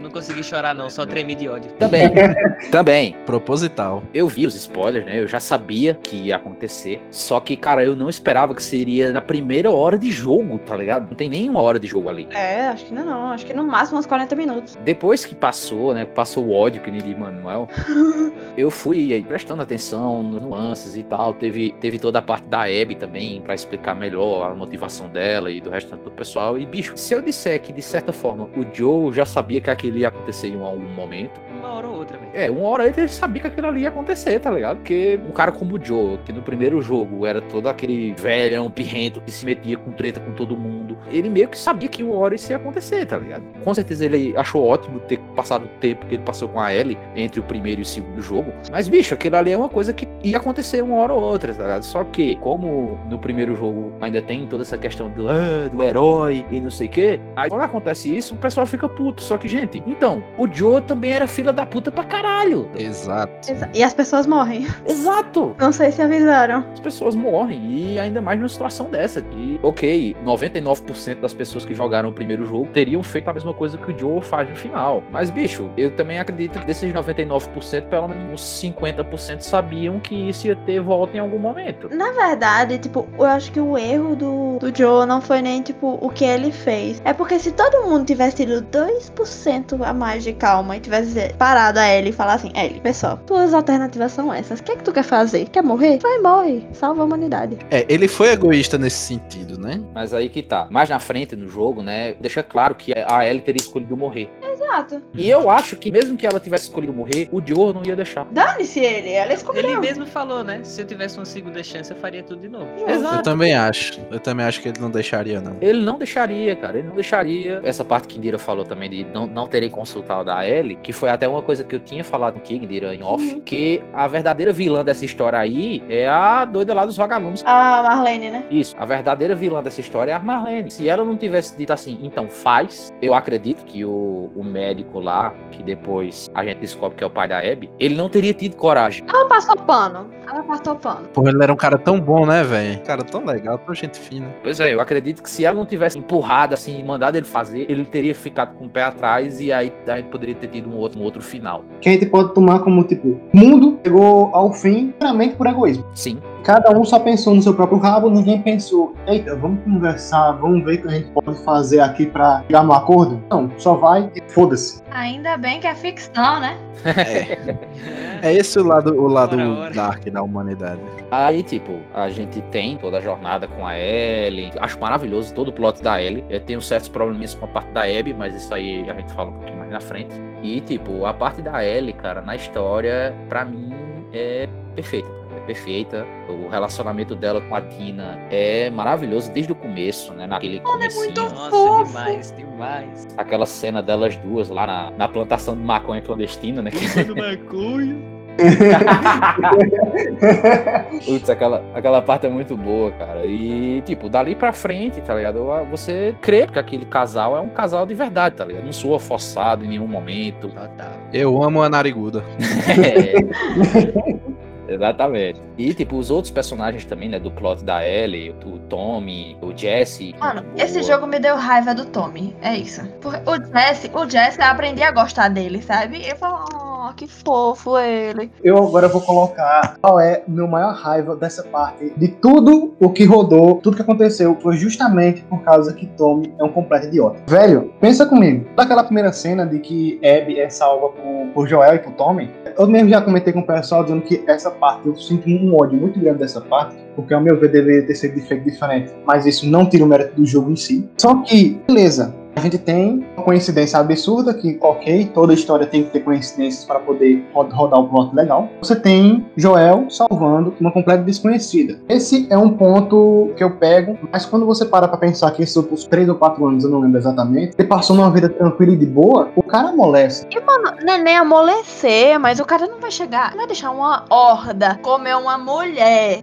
Não consegui chorar, não, só tremi de ódio. Também, também. Proposital. Eu vi os spoilers, né? Eu já sabia que ia acontecer. Só que, cara, eu não esperava que seria na primeira hora de jogo, tá ligado? Não tem nenhuma hora de jogo ali. É, acho que ainda não. Acho que no máximo uns 40 minutos. Depois que passou, né? Passou o ódio que nem de Manuel. eu fui aí prestando atenção nos nuances e tal. Teve, teve toda a parte da Abby também pra explicar melhor a motivação dela e do restante do pessoal. E, bicho, se eu disser que, de certa forma, o Joe já sabia que aquilo ia acontecer em algum momento. Uma hora ou outra, velho. É, uma hora ele sabia que aquilo ali ia acontecer, tá ligado? Porque um cara como o Joe, que no primeiro jogo era todo aquele velhão pirrento que se metia com treta com todo mundo, ele meio que sabia que uma hora isso ia acontecer, tá ligado? Com certeza ele achou ótimo ter passado o tempo que ele passou com a Ellie entre o primeiro e o segundo jogo. Mas, bicho, aquilo ali é uma coisa que ia acontecer uma hora ou outra, tá ligado? Só que, como no primeiro jogo ainda tem toda essa questão do, ah, do herói e não sei o quê, aí quando acontece isso, o pessoal fica puto. Só que, gente, então, o Joe também era filha da puta pra caralho. Exato. Exa- E as pessoas morrem. Exato. Não sei se avisaram. As pessoas morrem, e ainda mais numa situação dessa. Que, ok, 99% das pessoas que jogaram o primeiro jogo teriam feito a mesma coisa que o Joe faz no final. Mas, bicho, eu também acredito que desses 99%, pelo menos uns 50% sabiam que isso ia ter volta em algum momento. Na verdade, tipo, eu acho que o erro do, do Joe não foi nem, tipo, o que ele fez. É porque se todo mundo tivesse tido 2% a mais de calma e tivesse parado a Ellie e falar assim, Ellie, pessoal, tuas alternativas são essas. O que é que tu quer fazer? Quer morrer? Vai, morre. Salva a humanidade. É, ele foi egoísta nesse sentido, né? Mas aí que tá. Mais na frente no jogo, né? Deixa claro que a Ellie teria escolhido morrer. Exato. E eu acho que mesmo que ela tivesse escolhido morrer, o Joe não ia deixar. Dane-se ele, ela escolheu. Ele mesmo falou, né? Se eu tivesse uma segunda chance, eu faria tudo de novo. Eu também acho. Eu também acho que ele não deixaria, não. Ele não deixaria, cara. Ele não deixaria. Essa parte que Indira falou também de não, não terem consultado a Ellie, que foi até uma coisa que eu tinha falado com Indira em off, que a verdadeira vilã dessa história aí é a doida lá dos vagalumes. A Marlene, né? Isso, a verdadeira vilã dessa história é a Marlene. Se ela não tivesse dito assim, então faz, eu acredito que o, o médico lá, que depois a gente descobre que é o pai da Abby, ele não teria tido coragem. Ela passou pano. Ela passou pano. Porra, ele era um cara tão bom, né, velho? Cara, tão legal, tão gente fina. Pois é, eu acredito que se ela não tivesse empurrado assim, mandado ele fazer, ele teria ficado com o pé atrás e aí a gente poderia ter tido um outro, um outro final. Que a gente pode tomar como, tipo, o mundo chegou ao fim puramente por egoísmo. Sim. Cada um só pensou no seu próprio rabo, ninguém pensou, eita, vamos conversar, vamos ver o que a gente pode fazer aqui pra chegar no acordo. Não, só vai e foda-se. Ainda bem que é ficção, né? É esse o lado, o lado Ora, ora. dark da humanidade. Aí, tipo, a gente tem toda a jornada com a Ellie. Acho maravilhoso todo o plot da Ellie. Eu tenho certos probleminhas com a parte da Abby, mas isso aí a gente fala um pouquinho mais na frente. E, tipo, a parte da Ellie, cara, na história, pra mim, é perfeita. É perfeita. O relacionamento dela com a Tina é maravilhoso desde o começo, né? Naquele comecinho. Nossa, Fofo. demais, demais. Aquela cena delas duas lá na, na plantação de maconha clandestina, né? Fumando maconha. Putz, aquela, aquela parte é muito boa, cara. E, tipo, dali pra frente, tá ligado? Você crê que aquele casal é um casal de verdade, tá ligado? Não soa forçado em nenhum momento. Eu amo a nariguda. É. Exatamente. E, tipo, os outros personagens também, né? Do plot da Ellie, o Tommy, o Jesse. Mano, o- esse jogo me deu raiva do Tommy. É isso. Porque o Jesse, o Jesse, eu aprendi a gostar dele, sabe? Eu falo, oh, que fofo ele. Eu agora vou colocar qual é o meu maior raiva dessa parte. De tudo o que rodou, tudo que aconteceu, foi justamente por causa que Tommy é um completo idiota. Velho, pensa comigo. Daquela primeira cena de que Abby é salva por, por Joel e por Tommy, eu mesmo já comentei com o pessoal dizendo que essa parte, eu sinto um ódio muito grande dessa parte, porque ao meu ver deveria ter sido feito diferente. Mas isso não tira o mérito do jogo em si. Só que, beleza, a gente tem uma coincidência absurda que, ok, toda história tem que ter coincidências para poder ro- rodar o plot legal. Você tem Joel salvando uma completa desconhecida. Esse é um ponto que eu pego, mas quando você para pra pensar que esses outros 3 ou 4 anos, eu não lembro exatamente, ele passou numa vida tranquila e de boa, o cara amolece. E, mano, é nem amolecer, mas o cara não vai chegar, não vai deixar uma horda comer uma mulher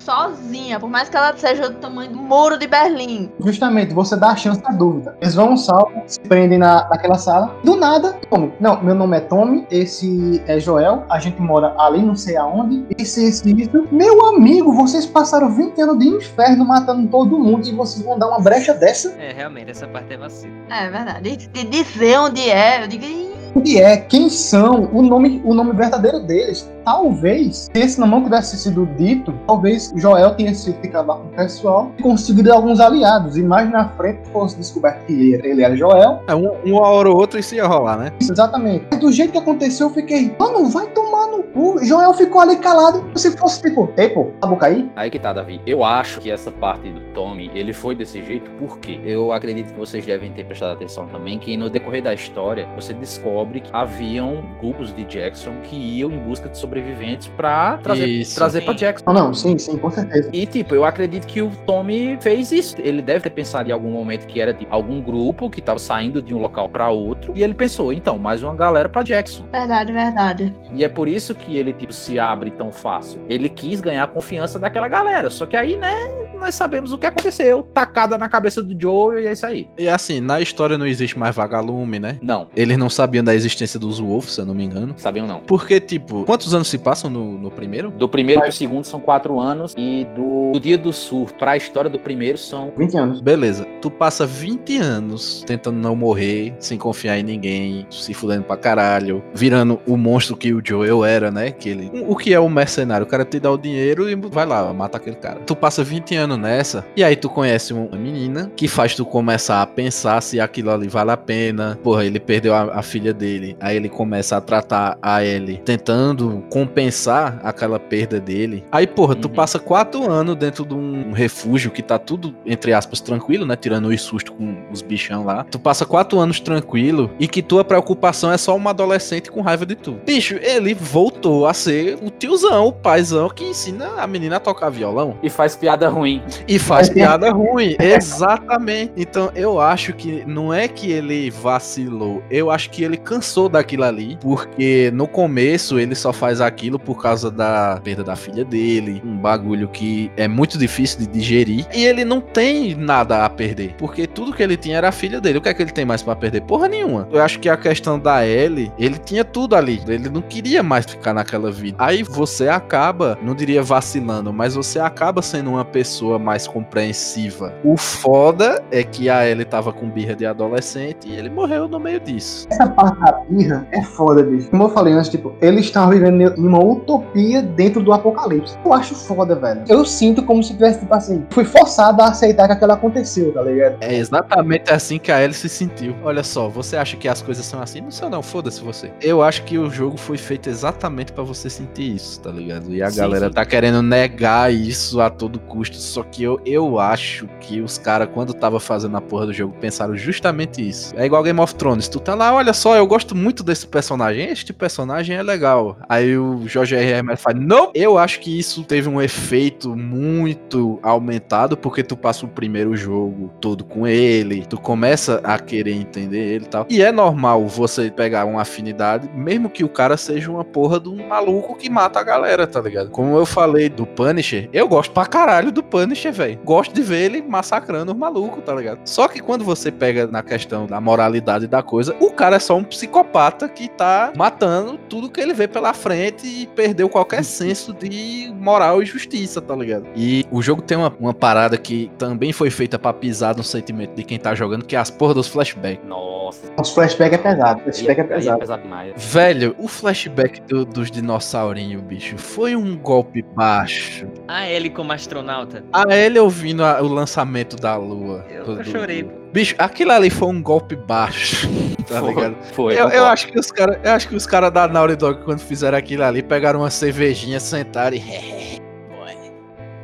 sozinha, por mais que ela seja do tamanho do muro de Berlim. Justamente, você dá a chance da dúvida. Eles vão salvo, se prendem na, naquela sala. Do nada, Tommy. Não, meu nome é Tommy, esse é Joel, a gente mora ali não sei aonde. Esse, esse, isso. Meu amigo, vocês passaram 20 anos de inferno matando todo mundo e vocês vão dar uma brecha dessa? É, realmente, essa parte é vacilo. É verdade. De, de dizer onde é, eu digo, "Ih, Onde é? Quem são? O nome, o nome verdadeiro deles. Talvez, se esse não tivesse sido dito, talvez Joel tenha sido ficado lá com o pessoal e conseguido alguns aliados. E mais na frente fosse descoberto que ele era Joel. É, um, uma hora ou outra isso ia rolar, né? Isso, exatamente. Mas do jeito que aconteceu, eu fiquei, mano, vai tomar no cu. Joel ficou ali calado, se fosse tipo, ei, pô, a boca aí? Aí que tá, Davi. Eu acho que essa parte do Tommy, ele foi desse jeito porque eu acredito que vocês devem ter prestado atenção também que no decorrer da história, você descobre que haviam grupos de Jackson que iam em busca de sobreviventes pra trazer, Isso. trazer Sim. pra Jackson. Não, não, sim, sim, com certeza. E, tipo, eu acredito que o Tommy fez isso. Ele deve ter pensado em algum momento que era tipo, algum grupo que tava saindo de um local pra outro. E ele pensou, então, mais uma galera pra Jackson. verdade, verdade. E é por isso que ele, tipo, se abre tão fácil. Ele quis ganhar a confiança daquela galera. Só que aí, né, nós sabemos o que aconteceu. Tacada na cabeça do Joe e é isso aí. E assim, na história não existe mais vagalume, né? Não, Eles não sabiam da existência dos Wolves, se eu não me engano. sabiam não. Porque, tipo, quantos anos se passam no, no primeiro? Do primeiro pro segundo são quatro anos. E do, do dia do surto pra história do primeiro são 20 anos. Beleza, tu passa 20 anos tentando não morrer, sem confiar em ninguém, se fudendo pra caralho, virando o monstro que o Joel era, né? Que ele, o que é o mercenário? O cara te dá o dinheiro e vai lá, mata aquele cara. Tu passa 20 anos nessa. E aí tu conhece uma menina que faz tu começar a pensar se aquilo ali vale a pena. Porra, ele perdeu a, a filha dele. Aí ele começa a tratar a Ellie tentando compensar aquela perda dele. Aí, porra, tu Uhum. passa quatro anos dentro de um refúgio que tá tudo, entre aspas, tranquilo, né? Tirando os sustos com os bichão lá. Tu passa quatro anos tranquilo e que tua preocupação é só uma adolescente com raiva de tu. Bicho, ele voltou a ser o tiozão, o paizão que ensina a menina a tocar violão. E faz piada ruim. E faz piada ruim, exatamente. Então eu acho que não é que ele vacilou, eu acho que ele cansou daquilo ali, porque no começo ele só faz aquilo por causa da perda da filha dele, um bagulho que é muito difícil de digerir, e ele não tem nada a perder, porque tudo que ele tinha era a filha dele. O que é que ele tem mais pra perder? Porra nenhuma. Eu acho que a questão da Ellie, ele tinha tudo ali, ele não queria mais ficar naquela vida. Aí você acaba, não diria vacilando, mas você acaba sendo uma pessoa mais compreensiva. O foda é que a Ellie tava com birra de adolescente e ele morreu no meio disso. Essa parte da birra é foda, bicho. Como eu falei antes, tipo, eles estavam vivendo em uma utopia dentro do apocalipse. Eu acho foda, velho. Eu sinto como se tivesse, tipo assim, fui forçado a aceitar que aquilo aconteceu, tá ligado? É exatamente assim que a Ellie se sentiu. Olha só, você acha que as coisas são assim? Não sei não, foda-se você. Eu acho que o jogo foi feito exatamente pra você sentir isso, tá ligado? E a Sim, galera sim. tá querendo negar isso a todo custo. Só que eu, eu acho que os caras, quando tava fazendo a porra do jogo, pensaram justamente isso. É igual Game of Thrones. Tu tá lá, olha só, eu gosto muito desse personagem. Este personagem é legal. Aí o Jorge R. R. Fala, não, eu acho que isso teve um efeito muito aumentado, porque tu passa o primeiro jogo todo com ele, tu começa a querer entender ele e tal. E é normal você pegar uma afinidade, mesmo que o cara seja uma porra de um maluco que mata a galera, tá ligado? Como eu falei do Punisher, eu gosto pra caralho do Punisher, velho. Gosto de ver ele massacrando os malucos, tá ligado? Só que quando você pega na questão da moralidade da coisa, o cara é só um psicopata que tá matando tudo que ele vê pela frente e perdeu qualquer senso de moral e justiça, tá ligado? E o jogo tem uma, uma parada que também foi feita pra pisar no sentimento de quem tá jogando, que é as porra dos flashbacks. Nossa. Os flashback é pesado. Flashback é aí é pesado. pesado demais. Velho, o flashback do- dos dinossaurinhos, bicho, foi um golpe baixo. A Ellie como astronauta. A ele ouvindo a- o lançamento da lua. Eu, do- eu chorei. pô. Bicho, aquilo ali foi um golpe baixo. Tá Foi, ligado? Foi. Eu, eu acho que os caras, eu acho que os caras da Naughty Dog quando fizeram aquilo ali pegaram uma cervejinha, sentaram e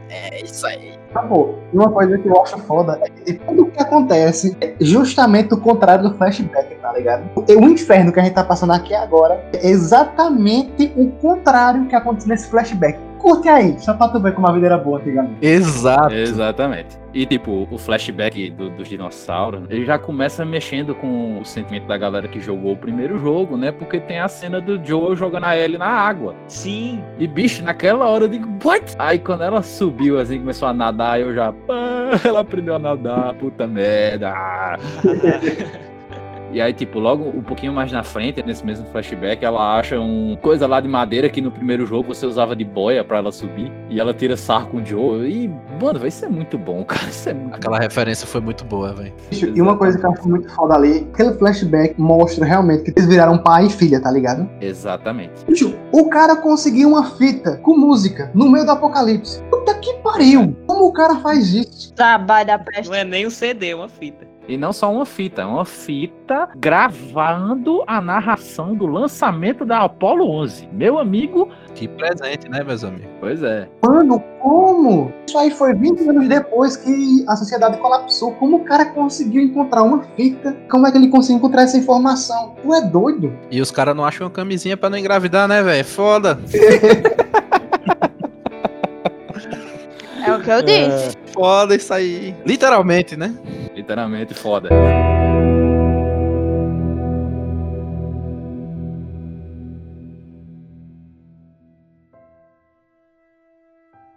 é isso aí. Tá bom. E uma coisa que eu acho foda é que tudo que acontece é justamente o contrário do flashback, tá ligado? O o inferno que a gente tá passando aqui agora é exatamente o contrário que aconteceu nesse flashback. Curte aí, só pra tu ver como a vida era boa antigamente. Exato. Exatamente. E tipo, o flashback do- dos dinossauros, ele já começa mexendo com o sentimento da galera que jogou o primeiro jogo, né? Porque tem a cena do Joe jogando a Ellie na água. Sim. E bicho, naquela hora eu digo, what? Aí quando ela subiu assim, começou a nadar, eu já, pá, ela aprendeu a nadar, puta merda. E aí, tipo, logo um pouquinho mais na frente, nesse mesmo flashback, ela acha um coisa lá de madeira que no primeiro jogo você usava de boia pra ela subir. E ela tira sarro com o Joe. E, mano, isso é muito bom, cara. Isso é muito Aquela referência foi muito boa, velho. Bicho, E uma coisa que eu acho muito foda ali, aquele flashback mostra realmente que eles viraram pai e filha, tá ligado? Exatamente. Bicho, o cara conseguiu uma fita com música no meio do apocalipse. Puta que pariu! Como o cara faz isso? Trabalho da peste. Não é nem um CD, é uma fita. E não só uma fita, é uma fita gravando a narração do lançamento da Apollo 11. Meu amigo, Que presente, né, meus amigos? pois é. Mano, como? Isso aí foi 20 anos depois que a sociedade colapsou. Como o cara conseguiu encontrar uma fita? Como é que ele conseguiu encontrar essa informação? Tu é doido? E os caras não acham uma camisinha pra não engravidar, né, velho? Foda. É o que eu disse. Foda isso aí. Literalmente, né? Literalmente foda.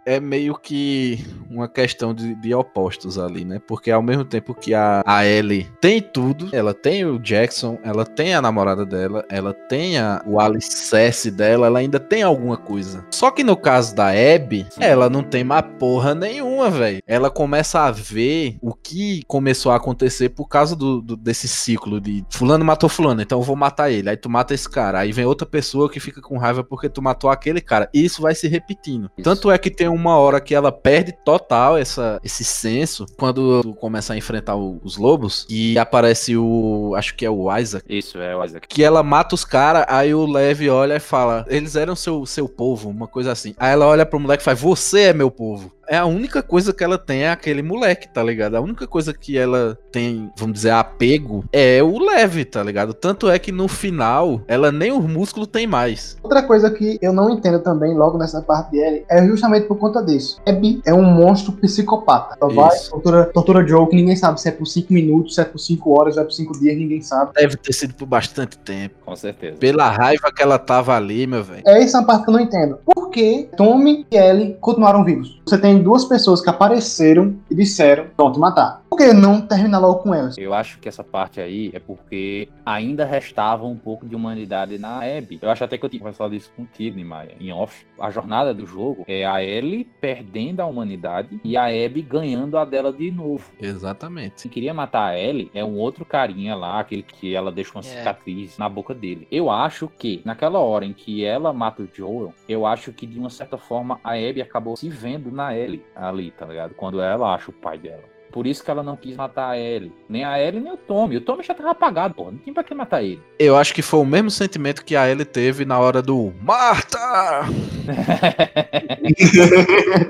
é meio que uma questão de, de opostos ali, né? Porque ao mesmo tempo que a, a Ellie tem tudo, ela tem o Jackson, ela tem a namorada dela, ela tem a, o alicerce dela, ela ainda tem alguma coisa. Só que no caso da Abby, ela não tem mais porra nenhuma, velho. Ela começa a ver o que começou a acontecer por causa do, do- desse ciclo de fulano matou fulano, então eu vou matar ele. Aí tu mata esse cara, aí vem outra pessoa que fica com raiva porque tu matou aquele cara. E isso vai se repetindo. Isso. Tanto é que tem um uma hora que ela perde total essa, esse senso quando tu começa a enfrentar o- os lobos e aparece o. Acho que é o Isaac. Isso, é o Isaac. Que ela mata os caras, aí o Levi olha e fala: Eles eram seu, seu povo, uma coisa assim. Aí ela olha pro moleque e fala: Você é meu povo. É a única coisa que ela tem é aquele moleque, tá ligado? A única coisa que ela tem, vamos dizer, apego é o Levi, tá ligado? Tanto é que no final, ela nem os músculos tem mais. Outra coisa que eu não entendo também, logo nessa parte dele, é justamente por conta disso. Abby é um monstro psicopata. Ela vai, Isso. tortura, tortura Joe, que ninguém sabe se é por 5 minutos, se é por 5 horas, se é por 5 dias, ninguém sabe. Deve ter sido por bastante tempo. Com certeza. Pela raiva que ela tava ali, meu velho. É essa a parte que eu não entendo. Por que Tommy e Ellie continuaram vivos? Você tem duas pessoas que apareceram e disseram, pronto, matar. Por que não terminar logo com elas? Eu acho que essa parte aí é porque ainda restava um pouco de humanidade na Abby. Eu acho até que eu tinha conversado isso contigo, Nimaya, em off. A jornada do jogo é a Ellie perdendo a humanidade e a Abby ganhando a dela de novo. Exatamente. Se queria matar a Ellie, é um outro carinha lá, aquele que ela deixa uma É. cicatriz na boca dele. Eu acho que, naquela hora em que ela mata o Joel, eu acho que de uma certa forma a Abby acabou se vendo na Ellie ali, tá ligado? Quando ela acha o pai dela. Por isso que ela não quis matar a Ellie. Nem a Ellie, nem o Tommy. O Tommy já tava apagado, porra. Não tinha pra que matar ele. Eu acho que foi o mesmo sentimento que a Ellie teve na hora do Marta!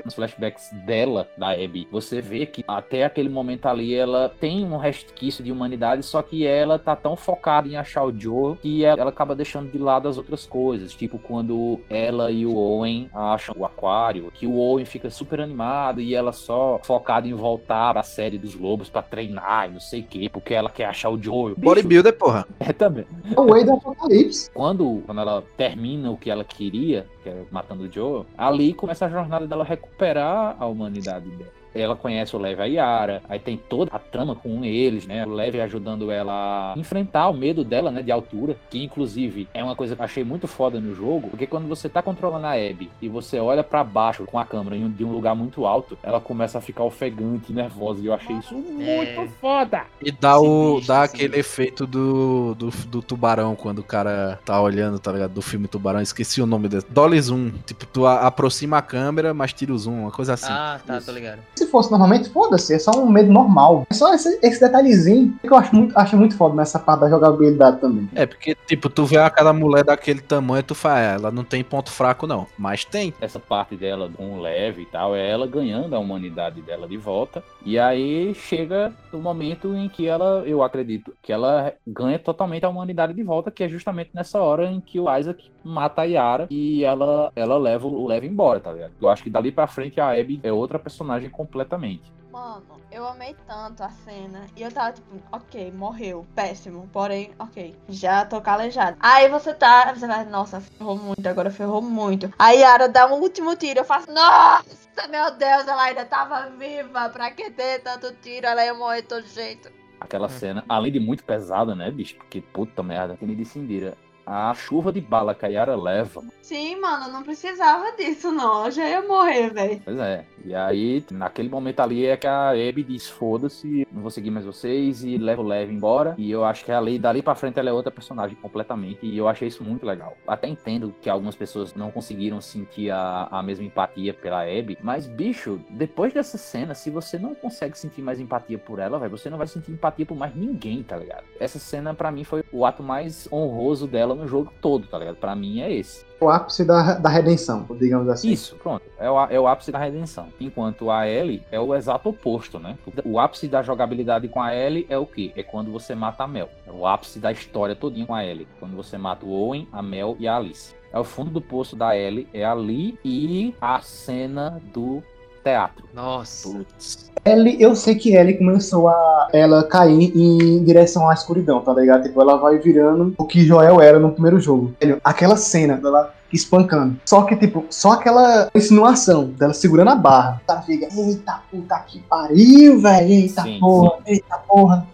Nos flashbacks dela, da Abby, você vê que até aquele momento ali ela tem um resquício de humanidade, só que ela tá tão focada em achar o Joe que ela, ela acaba deixando de lado as outras coisas. Tipo, quando ela e o Owen acham o aquário, que o Owen fica super animado e ela só focada em voltar pra série dos lobos pra treinar e não sei o que, porque ela quer achar o Joe. Bicho, Bodybuilder, porra. é também. É o Way do Apocalipse. Quando, quando ela termina o que ela queria, que é matando o Joe, ali começa a jornada dela recuperar a humanidade dela. Ela conhece o Levi a Yara, aí tem toda a trama com eles, né? O Levi ajudando ela a enfrentar o medo dela, né? De altura, que inclusive é uma coisa que eu achei muito foda no jogo, porque quando você tá controlando a Abby e você olha pra baixo com a câmera de um lugar muito alto, ela começa a ficar ofegante, nervosa, e eu achei isso muito É. foda. E dá, o, bicho, dá aquele efeito do, do, do tubarão, quando o cara tá olhando, tá ligado? Do filme Tubarão, esqueci o nome desse. Dolly Zoom. Tipo, tu aproxima a câmera, mas tira o zoom, uma coisa assim. Ah, tá, Isso. tô ligado. Se fosse normalmente, foda-se, é só um medo normal. É só esse, esse detalhezinho que eu acho muito, acho muito foda nessa parte da jogabilidade também. É, porque, tipo, tu vê aquela mulher daquele tamanho, tu fala, "É, ela não tem ponto fraco, não. Mas tem. essa parte dela com o leve e tal, é ela ganhando a humanidade dela de volta. E aí chega o momento em que ela, eu acredito, que ela ganha totalmente a humanidade de volta, que é justamente nessa hora em que o Isaac mata a Yara e ela, ela leva o Levi embora, tá ligado? Eu acho que dali pra frente a Abby é outra personagem completamente. Mano, eu amei tanto a cena. E eu tava tipo, ok, morreu. Péssimo. Porém, ok. Já tô calejado. Aí você tá. Você vai, nossa, ferrou muito, agora ferrou muito. Aí Yara dá um último tiro. Eu faço, nossa, meu Deus, ela ainda tava viva. Pra que ter tanto tiro? Ela ia morrer de todo jeito. Aquela cena, além de muito pesada, né, bicho? Porque puta merda, que nem disse Indira. A chuva de bala que a Yara leva, Sim, mano, não precisava disso, não. Eu já ia morrer, velho. Pois é. E aí, naquele momento ali é que a Abby diz: foda-se, não vou seguir mais vocês e leva o Lev embora. E eu acho que ali, dali pra frente, ela é outra personagem completamente. E eu achei isso muito legal. Até entendo que algumas pessoas não conseguiram sentir a, a mesma empatia pela Abby. Mas, bicho, depois dessa cena, se você não consegue sentir mais empatia por ela, velho, você não vai sentir empatia por mais ninguém, tá ligado? Essa cena, pra mim, foi o ato mais honroso dela no jogo todo, tá ligado? Pra mim é esse. O ápice da, da redenção, digamos assim. Isso, pronto. É o, é o ápice da redenção. Enquanto a Ellie é o exato oposto, né? O ápice da jogabilidade com a Ellie é o quê? É quando você mata a Mel. É o ápice da história todinha com a Ellie. Quando você mata o Owen, a Mel e a Alice. É o fundo do poço da Ellie, é ali e a cena do teatro. Nossa. Putz. Ellie, eu sei que Ellie começou a ela cair em direção à escuridão, tá ligado? Tipo, ela vai virando o que Joel era no primeiro jogo. Aquela cena dela espancando. Só que, tipo, só aquela insinuação dela segurando a barra. Tá, fica, eita puta que pariu, velho. Eita Sim, porra, eita porra.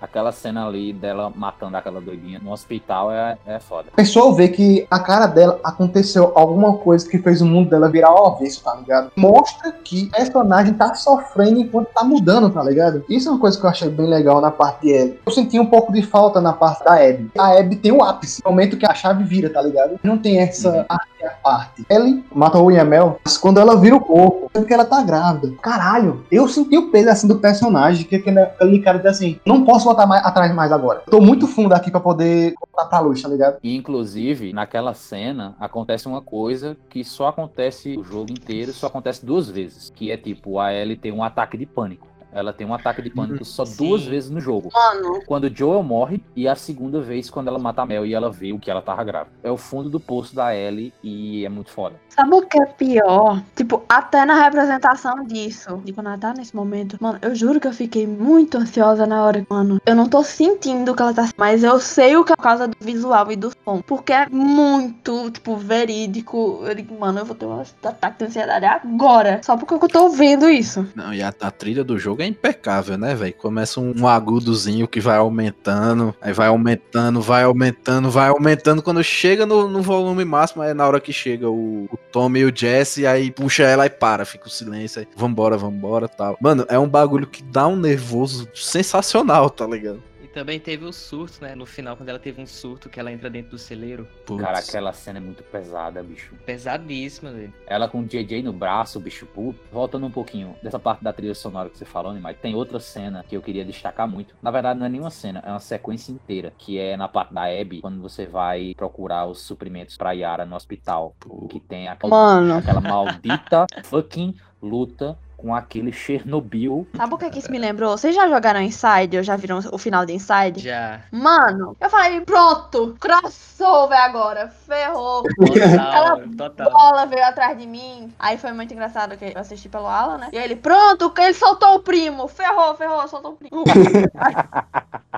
Aquela cena ali dela matando aquela doidinha no hospital é, é foda. A pessoa vê que a cara dela aconteceu alguma coisa que fez o mundo dela virar ao avesso, tá ligado? Mostra que a personagem tá sofrendo enquanto tá mudando, tá ligado? Isso é uma coisa que eu achei bem legal na parte de. Eu senti um pouco de falta na parte da Abby. A Abby tem o ápice, o momento que a chave vira, tá ligado? Não tem essa Uhum. A parte. Ellie matou o Yamel, mas quando ela vira o corpo, sabe que ela tá grávida. Caralho, eu senti o peso assim do personagem, que aquele cara diz assim, não posso voltar mais, atrás mais agora. Tô muito fundo aqui pra poder voltar pra luz, tá ligado? E, inclusive, naquela cena, acontece uma coisa que só acontece o jogo inteiro, só acontece duas vezes. Que é tipo, a Ellie tem um ataque de pânico. Ela tem um ataque de pânico só Sim. duas vezes no jogo. Mano, Quando o Joel morre e a segunda vez quando ela mata a Mel e ela vê o que ela tava grávida. É o fundo do poço da Ellie e é muito foda. sabe o que é pior? Tipo, até na representação disso. De quando ela tá nesse momento. Mano, eu juro que eu fiquei muito ansiosa na hora. Mano, eu não tô sentindo o que ela tá mas eu sei o que é por causa do visual e do som. Porque é muito, tipo, verídico. Eu digo, mano, eu vou ter um ataque de ansiedade agora. Só porque eu tô vendo isso. Não, e a, a trilha do jogo é impecável, né, velho? Começa um, um agudozinho que vai aumentando, aí vai aumentando, vai aumentando, vai aumentando. Quando chega no, no volume máximo, é na hora que chega o, o Tommy e o Jesse, aí puxa ela e para, fica o silêncio, aí vambora, vambora tal. Mano, é um bagulho que dá um nervoso sensacional, tá ligado? Também teve o surto, né? No final, quando ela teve um surto, que ela entra dentro do celeiro. Putz. Cara, aquela cena é muito pesada, bicho. Pesadíssima, velho. Ela com o JJ no braço, bicho puto. Voltando um pouquinho dessa parte da trilha sonora que você falou, né, mas tem outra cena que eu queria destacar muito. Na verdade, não é nenhuma cena, é uma sequência inteira, que é na parte da Abby, quando você vai procurar os suprimentos pra Yara no hospital. Que tem aquela, Mano. aquela maldita fucking luta com aquele Chernobyl. Sabe o que, que isso me lembrou? Vocês já jogaram Inside? Ou já viram o final de Inside? Já. Mano, eu falei, pronto, crossover agora, ferrou. Total, total. bola veio atrás de mim. Aí foi muito engraçado que eu assisti pelo Alan, né? E ele, pronto, ele soltou o primo. Ferrou, ferrou, soltou o primo.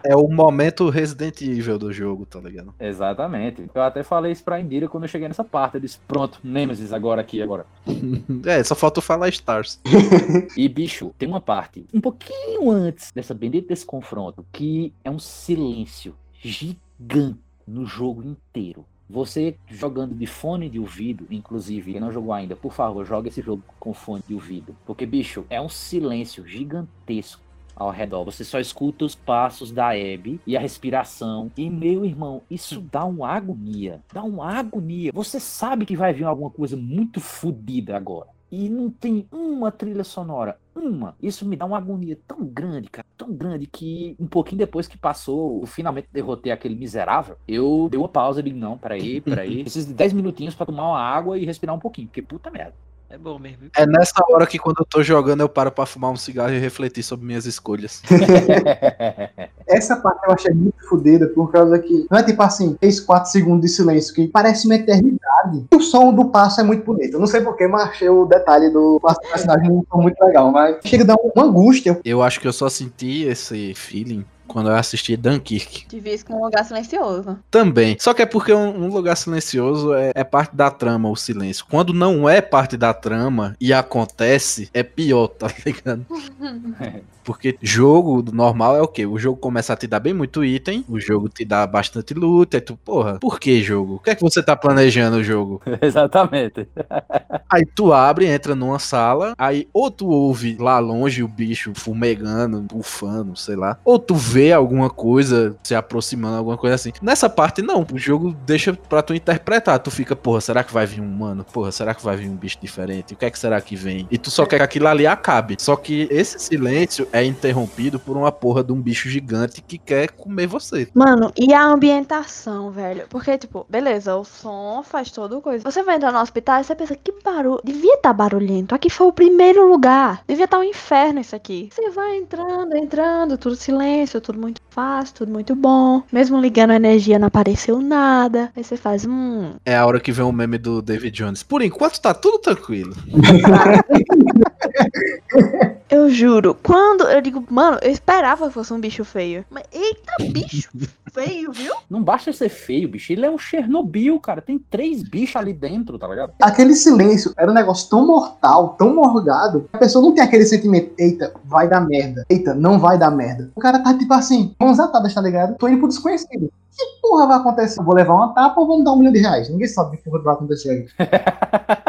É o momento Resident Evil do jogo, tá ligado? Exatamente. Eu até falei isso pra Indira quando eu cheguei nessa parte. Eu disse, pronto, Nemesis agora aqui, agora. É, só falta falar Stars. E, bicho, tem uma parte um pouquinho antes dessa bendita desse confronto que é um silêncio gigante no jogo inteiro. Você jogando de fone de ouvido, inclusive, quem não jogou ainda, por favor, joga esse jogo com fone de ouvido. Porque, bicho, é um silêncio gigantesco ao redor. Você só escuta os passos da Abby e a respiração. E, meu irmão, isso dá uma agonia. Dá uma agonia. Você sabe que vai vir alguma coisa muito fodida agora. E não tem uma trilha sonora. Uma. Isso me dá uma agonia tão grande, cara. Tão grande que um pouquinho depois que passou, eu finalmente derrotei aquele miserável. Eu dei uma pausa e digo, não, peraí, peraí. Preciso de 10 minutinhos pra tomar uma água e respirar um pouquinho. Porque puta merda. É bom mesmo. É nessa hora que quando eu tô jogando eu paro pra fumar um cigarro e refletir sobre minhas escolhas. Essa parte eu achei muito fodida, por causa que não é tipo assim, 3, 4 segundos de silêncio, que parece uma eternidade. O som do passo é muito bonito. Eu não sei porquê, mas achei o detalhe do passo do personagem muito legal, mas chega a dar uma angústia. Eu acho que eu só senti esse feeling quando eu assisti Dunkirk. Devia isso com um lugar silencioso. Também. Só que é porque um, um lugar silencioso é, é parte da trama, o silêncio. Quando não é parte da trama e acontece, é pior, tá ligado? Porque jogo normal é o quê? O jogo começa a te dar bem muito item, o jogo te dá bastante luta, e tu, porra, por que jogo? O que é que você tá planejando o jogo? Exatamente. Aí tu abre, entra numa sala, aí ou tu ouve lá longe o bicho fumegando, bufando, sei lá, ou tu vê alguma coisa se aproximando, alguma coisa assim. Nessa parte, não, o jogo deixa pra tu interpretar. Tu fica, porra, será que vai vir um humano? Porra, será que vai vir um bicho diferente? O que é que será que vem? E tu só quer que aquilo ali acabe. Só que esse silêncio é interrompido por uma porra de um bicho gigante que quer comer você. Mano, e a ambientação, velho? Porque, tipo, beleza, o som faz toda coisa. Você vai entrar no hospital e você pensa, que barulho. Devia estar barulhento. Aqui foi o primeiro lugar. Devia estar um inferno isso aqui. Você vai entrando, entrando, tudo silêncio, muito fácil, tudo muito bom. Mesmo ligando a energia, não apareceu nada. Aí você faz, hum. É a hora que vem o meme do David Jones. Por enquanto tá tudo tranquilo. Eu juro, quando eu digo, mano, eu esperava que fosse um bicho feio. Mas eita, bicho feio, viu? Não basta ser feio, bicho. Ele é um Chernobyl, cara. Tem três bichos ali dentro, tá ligado? Aquele silêncio era um negócio tão mortal, tão morgado, a pessoa não tem aquele sentimento, eita, vai dar merda. Eita, não vai dar merda. O cara tá tipo assim, mãos atadas, tá ligado? Tô indo pro desconhecido. Que porra vai acontecer? Eu vou levar uma tapa ou vou me dar um milhão de reais? Ninguém sabe que porra vai acontecer aí.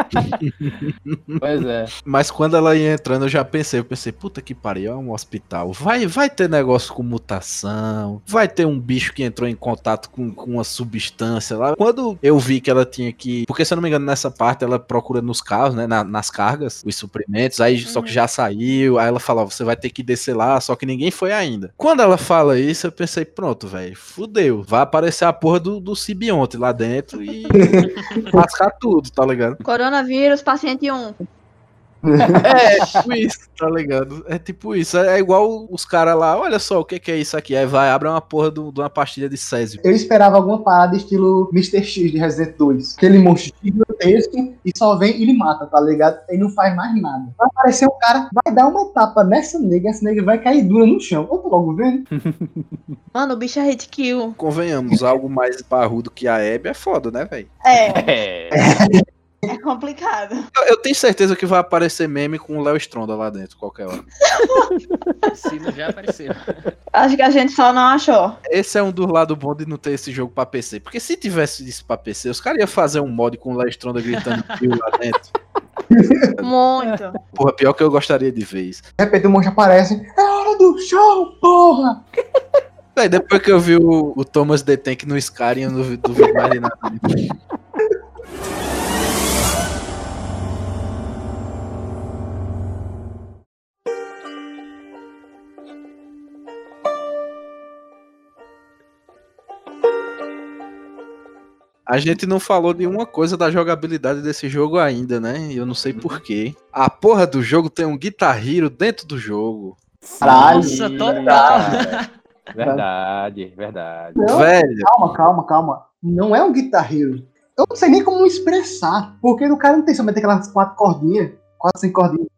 Pois é. Mas quando ela ia entrando, eu já pensei, eu pensei, puta que pariu, é um hospital. Vai, vai ter negócio com mutação, vai ter um bicho que entrou em contato com, com uma substância lá. Quando eu vi que ela tinha que. Porque se eu não me engano, nessa parte ela procura nos carros, né? na- nas cargas, os suprimentos, aí só que já saiu. Aí ela fala, ó, você vai ter que descer lá, só que ninguém foi ainda. Quando ela fala isso, eu pensei, pronto, velho, fudeu. Vai aparecer a porra do, do simbionte lá dentro e lascar tudo, tá ligado? Coronavírus, paciente 1. É, tipo isso, tá ligado? É tipo isso. É igual os caras lá, olha só, o que, que é isso aqui? Aí vai, abre uma porra do- de uma pastilha de Césio. Eu esperava alguma parada estilo Mr. X de Resident 2. Aquele monstro gigantesco e só vem e ele mata, tá ligado? E não faz mais nada. Vai aparecer um cara, vai dar uma tapa nessa nega, essa nega vai cair dura no chão. Eu tô logo vendo. Mano, o bicho é hit kill. Convenhamos, algo mais barrudo que a Abby é foda, né, velho? É, É. é complicado. Eu, eu tenho certeza que vai aparecer meme com o Léo Stronda lá dentro, qualquer hora. Sino já apareceu. Acho que a gente só não achou. Esse é um dos lados bons de não ter esse jogo pra PC. Porque se tivesse isso pra PC, os caras iam fazer um mod com o Léo Stronda gritando kill lá dentro. Muito. Porra, pior que eu gostaria de ver isso. De repente o monstro aparece. É hora do show, porra! Véi, depois que eu vi o, o Thomas The Tank no Skyrim, eu não vi- duvido mais de nada. A gente não falou de uma coisa da jogabilidade desse jogo ainda, né? E eu não sei porquê. A porra do jogo tem um Guitar Hero dentro do jogo. Caralho. Nossa, total. cara. Verdade, verdade. Não, Velho, calma, calma, calma. Não é um Guitar Hero. Eu não sei nem como expressar. Porque no cara não tem somente aquelas quatro cordinhas. Quatro, cinco cordinhas.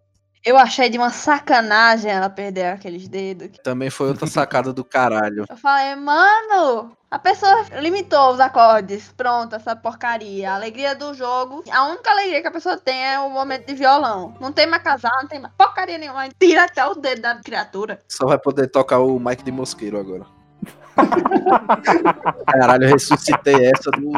Eu achei de uma sacanagem ela perder aqueles dedos. também foi outra sacada do caralho. Eu falei, mano, a pessoa limitou os acordes. Pronto, essa porcaria. A alegria do jogo. A única alegria que a pessoa tem é o momento de violão. Não tem mais casal, não tem mais porcaria nenhuma. Tira até o dedo da criatura. Só vai poder tocar o Mike de Mosqueiro agora. Caralho, eu ressuscitei essa do.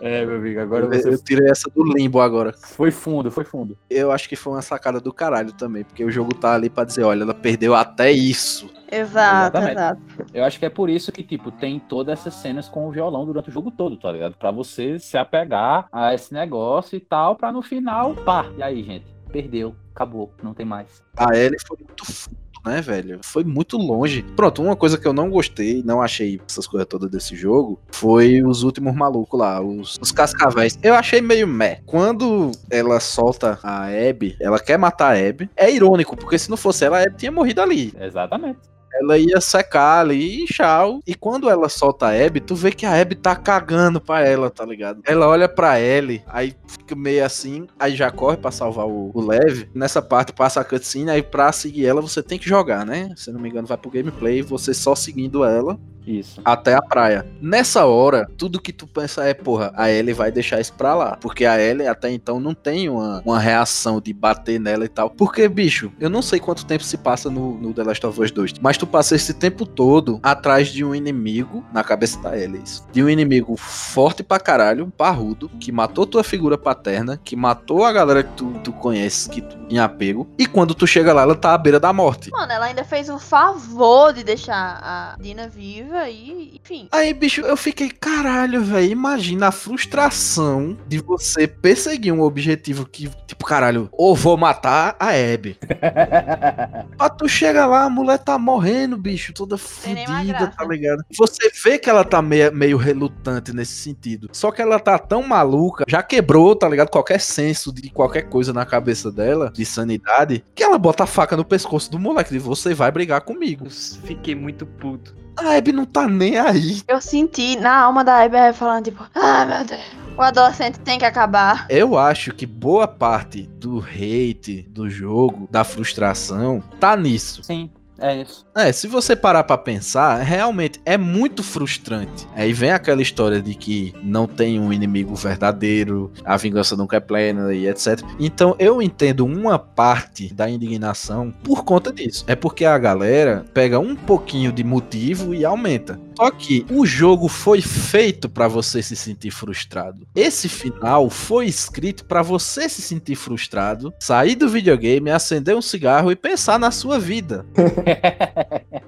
É, meu amigo, agora Eu, você eu tirei essa do limbo agora. foi fundo, foi fundo. Eu acho que foi uma sacada do caralho também, porque o jogo tá ali pra dizer, olha, ela perdeu até isso. Exato, Exatamente. exato. Eu acho que é por isso que, tipo, tem todas essas cenas com o violão durante o jogo todo, tá ligado? Pra você se apegar a esse negócio e tal, pra no final, pá. E aí, gente? Perdeu, acabou, não tem mais. A Ellie foi muito fundo, né, velho? Foi muito longe. Pronto, uma coisa que eu não gostei, não achei essas coisas todas desse jogo, foi os últimos malucos lá, os, os cascavéis. Eu achei meio meh. Quando ela solta a Abby, ela quer matar a Abby. É irônico, porque se não fosse ela, a Abby tinha morrido ali. Exatamente. Ela ia secar ali e tchau. E quando ela solta a Abby, tu vê que a Abby tá cagando pra ela, tá ligado? Ela olha pra Ellie, aí fica meio assim, aí já corre pra salvar o, o Lev. Nessa parte passa a cutscene, aí pra seguir ela você tem que jogar, né? Se não me engano vai pro gameplay, você só seguindo ela Isso. até a praia. Nessa hora, tudo que tu pensa é, porra, a Ellie vai deixar isso pra lá. Porque a Ellie até então não tem uma, uma reação de bater nela e tal. Porque, bicho, eu não sei quanto tempo se passa no, no The Last of Us 2, mas tu passa esse tempo todo atrás de um inimigo, na cabeça da Ellie, isso. De um inimigo forte pra caralho, parrudo, que matou tua figura paterna, que matou a galera que tu, tu conhece, que tu tem apego. E quando tu chega lá, ela tá à beira da morte. Mano, ela ainda fez o favor de deixar a Dina viva e, enfim. Aí, bicho, eu fiquei, caralho, velho. Imagina a frustração de você perseguir um objetivo que, tipo, caralho, ou vou matar a Abby. Pra tu chega lá, a mulher tá morrendo, bicho, toda graça. tá ligado? Você vê que ela tá meio, meio relutante nesse sentido. Só que ela tá tão maluca, já quebrou, tá ligado? Qualquer senso de qualquer coisa na cabeça dela, de sanidade, que ela bota a faca no pescoço do moleque. De você vai brigar comigo. Fiquei muito puto. A Abby não tá nem aí. Eu senti na alma da Abby falando, tipo, ah, meu Deus, o adolescente tem que acabar. Eu acho que boa parte do hate do jogo, da frustração, tá nisso. Sim, é isso. É, se você parar pra pensar, realmente é muito frustrante. Aí vem aquela história de que não tem um inimigo verdadeiro, a vingança nunca é plena e etc. Então eu entendo uma parte da indignação por conta disso. É porque a galera pega um pouquinho de motivo e aumenta. Só que o jogo foi feito pra você se sentir frustrado. Esse final foi escrito pra você se sentir frustrado, sair do videogame, acender um cigarro e pensar na sua vida.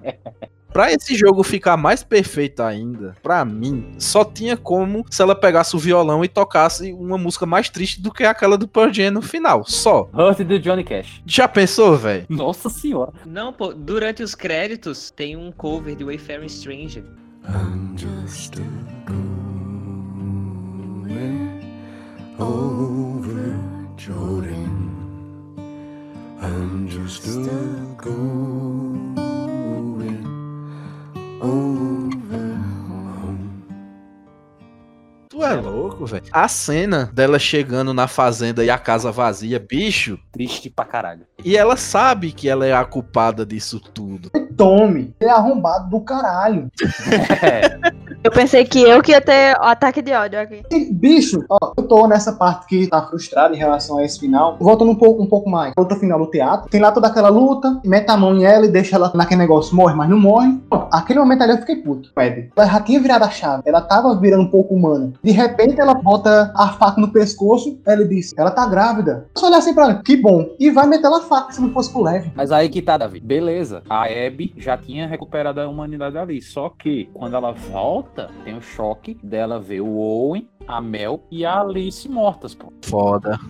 Pra esse jogo ficar mais perfeito ainda, pra mim, só tinha como se ela pegasse o violão e tocasse uma música mais triste do que aquela do Pearl Jam no final, só. Hurt do Johnny Cash. Já pensou, velho? Nossa senhora. Não, pô, durante os créditos tem um cover de Wayfaring Stranger. I'm just a going over Jordan. I'm just a Oh. Tu é louco, velho. A cena dela chegando na fazenda e a casa vazia, bicho. Triste pra caralho. E ela sabe que ela é a culpada disso tudo. Tome, ele é arrombado do caralho. Eu pensei que eu que ia ter o ataque de ódio aqui. E, bicho, ó, eu tô nessa parte que tá frustrado em relação a esse final. Voltando um pouco, um pouco mais. Outro final do teatro. Tem lá toda aquela luta, mete a mão em ela e deixa ela naquele negócio, morre, mas não morre. Pô, Aquele momento ali eu fiquei puto. Ela já tinha virado a chave. Ela tava virando um pouco humana. De repente ela bota a faca no pescoço. Ela diz, ela tá grávida. Só olhar assim pra ela, que bom. E vai meter ela a faca se não fosse pro leve. Mas aí que tá, Davi. Beleza. A Abby já tinha recuperado a humanidade ali. Só que quando ela volta, tem o choque dela ver o Owen, a Mel e a Alice mortas, pô. Foda.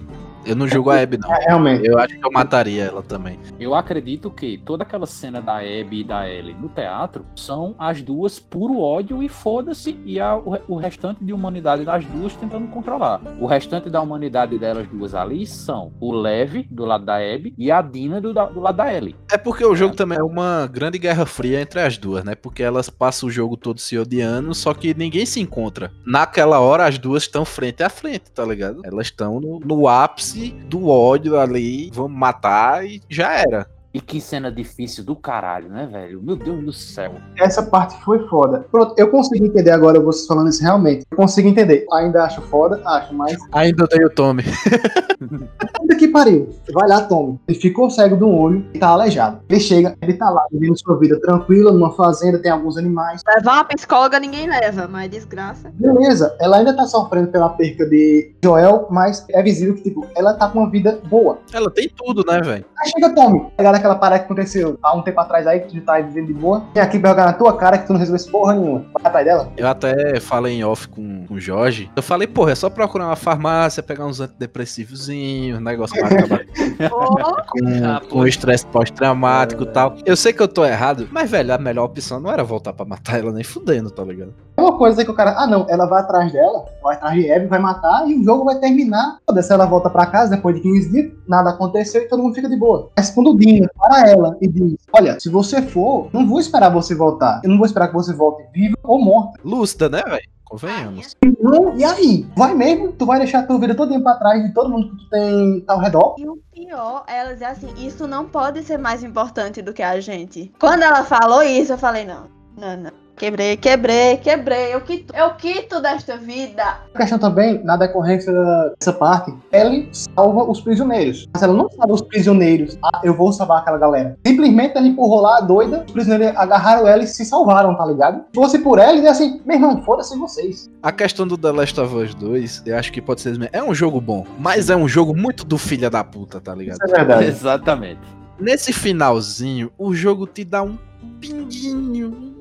Eu não julgo a Abby, não. É, realmente. Eu acho que eu mataria ela também. Eu acredito que toda aquela cena da Abby e da Ellie no teatro são as duas puro ódio e foda-se, e a- o, o restante de humanidade das duas tentando controlar. O restante da humanidade delas duas ali são o Lev, do lado da Abby, e a Dina, do, do lado da Ellie. É porque o jogo também é uma grande guerra fria entre as duas, né? Porque elas passam o jogo todo se odiando, só que ninguém se encontra. Naquela hora, as duas estão frente a frente, tá ligado? Elas estão no, no ápice do ódio ali, vamos matar e já era. E que cena difícil do caralho, né, velho? Meu Deus do céu. Essa parte foi foda. Pronto, eu consigo entender agora vocês falando isso realmente. Eu consigo entender. Ainda acho foda, acho, mas. Ainda odeio o Tommy. Puta que pariu. Vai lá, Tommy. Ele ficou cego de um olho e tá aleijado. Ele chega, ele tá lá vivendo sua vida tranquila, numa fazenda, tem alguns animais. Levar uma psicóloga ninguém leva, mas desgraça. Beleza, ela ainda tá sofrendo pela perca de Joel, mas é visível que, tipo, ela tá com uma vida boa. Ela tem tudo, né, velho? Aí chega Tommy, pegar daquela parada que aconteceu há um tempo atrás aí, que tu tá vivendo de boa. Vem aqui pra jogar na tua cara que tu não resolveu porra nenhuma. Vai atrás dela. Eu até falei em off com, com o Jorge. Eu falei, porra, é só procurar uma farmácia, pegar uns antidepressivos, negócio pra acabar Ah, com, com o estresse pós-traumático e tal. Eu sei que eu tô errado, mas, velho, a melhor opção não era voltar pra matar ela nem fudendo, tá ligado? É uma coisa que o cara, ah não, ela vai atrás dela, vai atrás de Abby, vai matar e o jogo vai terminar. Foda-se, ela volta pra casa depois de 15 dias, nada aconteceu e todo mundo fica de boa. Mas quando o Dina para ela e diz: Olha, se você for, não vou esperar você voltar. Eu não vou esperar que você volte viva ou morta. Lúcida, né, velho? Convenhamos. Não, e aí? Vai mesmo? Tu vai deixar tua vida toda pra trás de todo mundo que tu tem ao redor? E o pior, ela dizer assim, isso não pode ser mais importante do que a gente. Quando ela falou isso, eu falei, não, não, não. Quebrei, quebrei, quebrei. Eu quito, eu quito desta vida. A questão também, na decorrência dessa parte, Ellie salva os prisioneiros. Mas ela não salva os prisioneiros. Ah, eu vou salvar aquela galera. Simplesmente ela empurrou lá a doida, os prisioneiros agarraram ela e se salvaram, tá ligado? Se fosse por ela, ele ia assim, meu irmão, foda-se vocês. A questão do The Last of Us 2, eu acho que pode ser. É um jogo bom, mas é um jogo muito do filho da puta, tá ligado? Isso é verdade. Exatamente. Nesse finalzinho, o jogo te dá um pinguinho,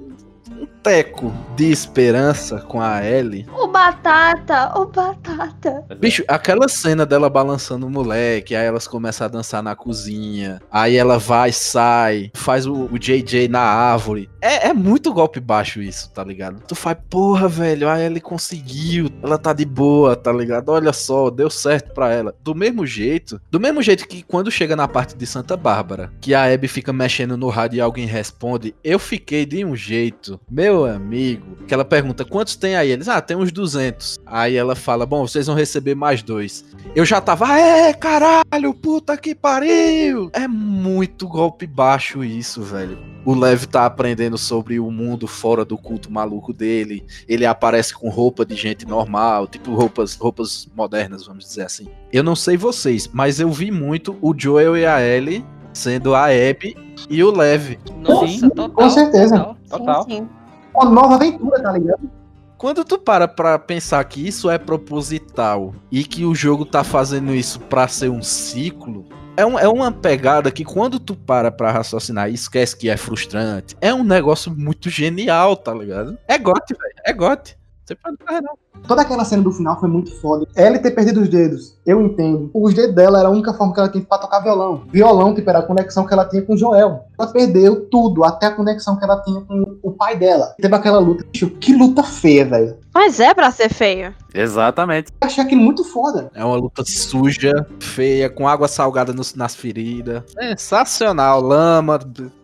um teco de esperança com a Ellie. O batata, o batata. Bicho, aquela cena dela balançando o moleque, aí elas começam a dançar na cozinha, aí ela vai, sai, faz o, o JJ na árvore. É, é muito golpe baixo isso, tá ligado? Tu faz, porra, velho, a Ellie conseguiu, ela tá de boa, tá ligado? Olha só, deu certo pra ela. Do mesmo jeito, do mesmo jeito que quando chega na parte de Santa Bárbara, que a Abby fica mexendo no rádio e alguém responde, eu fiquei de um jeito, meu amigo, que ela pergunta, quantos tem aí? Eles, ah, tem uns 200. Aí ela fala, bom, vocês vão receber mais dois. Eu já tava, "Ah, é, caralho, puta que pariu. É muito golpe baixo isso, velho. O Lev tá aprendendo sobre o mundo fora do culto maluco dele. Ele aparece com roupa de gente normal, tipo roupas, roupas modernas, vamos dizer assim. Eu não sei vocês, mas eu vi muito o Joel e a Ellie sendo a Abby e o Lev. Nossa, Sim, total. com certeza. total. Total. Sim, sim. uma nova aventura, tá ligado? Quando tu para pra pensar que isso é proposital e que o jogo tá fazendo isso pra ser um ciclo, é, um- é uma pegada que quando tu para pra raciocinar e esquece que é frustrante, é um negócio muito genial, tá ligado? É gote, velho. É gote. Você pode não. Toda aquela cena do final foi muito foda. Ela ter perdido os dedos, eu entendo. Os dedos dela era a única forma que ela tinha pra tocar violão. Violão, tipo, era a conexão que ela tinha com o Joel. Ela perdeu tudo, até a conexão que ela tinha com o pai dela. Teve aquela luta. Bicho, que luta feia, velho. Mas é pra ser feio. Exatamente. Eu achei aquilo muito foda. É uma luta suja, feia, com água salgada nos- nas feridas. Sensacional. Lama,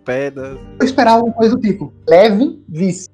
pedra. Eu esperava uma coisa do tipo, leve, vice,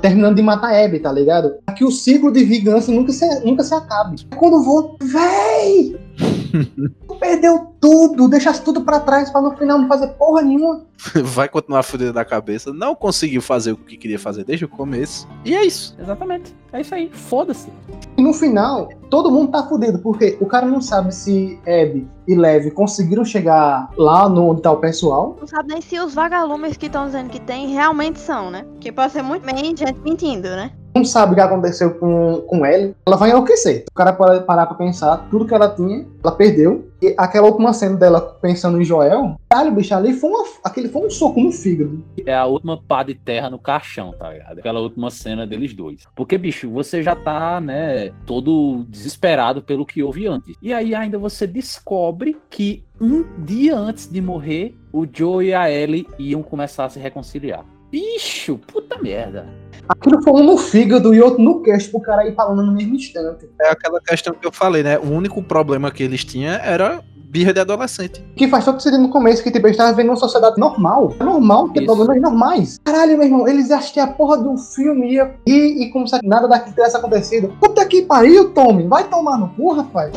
terminando de matar Abby, tá ligado? Que o ciclo de vingança nunca se, nunca se acabe. Quando vou, véi! Tu perdeu tudo, deixasse tudo pra trás pra no final não fazer porra nenhuma. Vai continuar fudendo da cabeça. Não conseguiu fazer o que queria fazer desde o começo. E é isso. Exatamente. É isso aí. Foda-se. E no final, todo mundo tá fudido, porque o cara não sabe se Abby e Lev conseguiram chegar lá no onde tá o pessoal. Não sabe nem se os vagalumes que estão dizendo que tem realmente são, né? Porque pode ser muito bem gente mentindo, né? Não sabe o que aconteceu com, com Ellie. Ela vai enlouquecer. O cara pode parar pra pensar, tudo que ela tinha, ela perdeu. E aquela última cena dela pensando em Joel, caralho, bicho, ali foi, uma, aquele foi um soco no fígado. É a última pá de terra no caixão, tá ligado? Aquela última cena deles dois. Porque, bicho, você já tá, né, todo desesperado pelo que houve antes. E aí ainda você descobre que um dia antes de morrer, o Joe e a Ellie iam começar a se reconciliar. Bicho, puta merda. Aquilo foi um no fígado e outro no queixo pro cara ir falando no mesmo instante. É aquela questão que eu falei, né? O único problema que eles tinham era birra de adolescente. Que faz todo sentido no começo, que tipo, eles estavam vivendo uma sociedade normal. É normal ter Isso. problemas normais. Caralho, meu irmão, eles acham que a porra do filme ia ir e como se nada daquilo tivesse acontecido. Puta que pariu, Tommy. Vai tomar no cu, rapaz.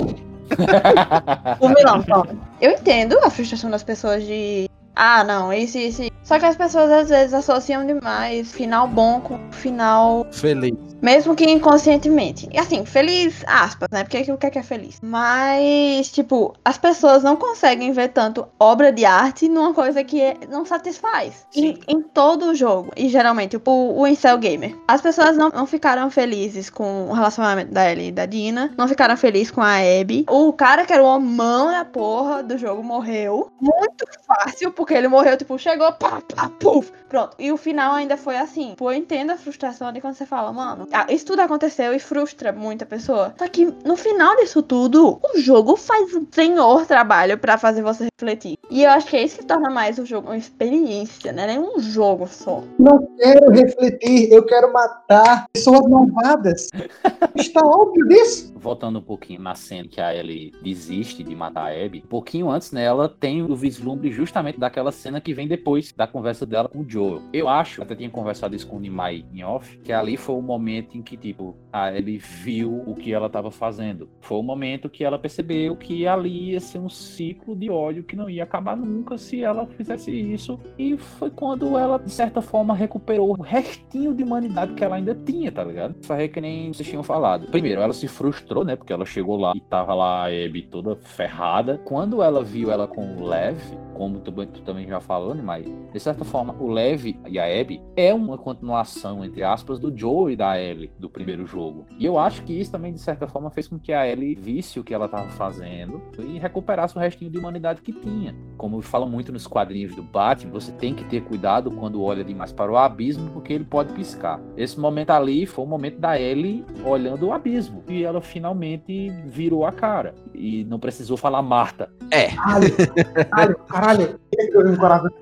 Eu entendo a frustração das pessoas de. Ah, não, isso. isso. Só que as pessoas às vezes associam demais final bom com final. Feliz. Mesmo que inconscientemente. E assim, feliz, aspas, né? Porque o que é que é feliz? Mas, tipo, as pessoas não conseguem ver tanto obra de arte numa coisa que é- não satisfaz. Em, em todo o jogo. E geralmente, tipo, o Incel Gamer. As pessoas não, não ficaram felizes com o relacionamento da Ellie e da Dina. Não ficaram felizes com a Abby. O cara que era o homão da porra do jogo morreu. Muito fácil, porque ele morreu, tipo, chegou, pá, pá, puf. Pronto. E o final ainda foi assim. Pô, eu entendo a frustração de quando você fala, mano, ah, isso tudo aconteceu e frustra muita pessoa. Só que no final disso tudo, o jogo faz um senhor trabalho pra fazer você refletir. E eu acho que é isso que torna mais o jogo uma experiência, né? Nem um jogo só. Não quero refletir, eu quero matar pessoas malvadas. Está óbvio disso. Voltando um pouquinho na cena que a Ellie desiste de matar a Abby, um pouquinho antes, né, ela tem o vislumbre justamente daquela cena que vem depois da conversa dela com o Joel. Eu acho, até tinha conversado isso com o Nimai em off, que ali foi o momento em que, tipo, a Ellie viu o que ela tava fazendo. Foi o momento que ela percebeu que ali ia ser um ciclo de ódio que não ia acabar nunca se ela fizesse isso. E foi quando ela, de certa forma, recuperou o restinho de humanidade que ela ainda tinha, tá ligado? Foi que nem vocês tinham falado. Primeiro, ela se frustrou, né? Porque ela chegou lá e tava lá a Abby toda ferrada. Quando ela viu ela com o Lev, como tu, tu também já falou, né, mas de certa forma, o Lev e a Abby é uma continuação, entre aspas, do Joe e da Ellie do primeiro jogo. E eu acho que isso também, de certa forma, fez com que a Ellie visse o que ela tava fazendo e recuperasse o restinho de humanidade que tinha. Como fala muito nos quadrinhos do Batman, você tem que ter cuidado quando olha demais para o abismo, porque ele pode piscar. Esse momento ali foi o momento da Ellie olhando o abismo. E ela finalmente virou a cara. E não precisou falar Marta. É. Caralho, caralho.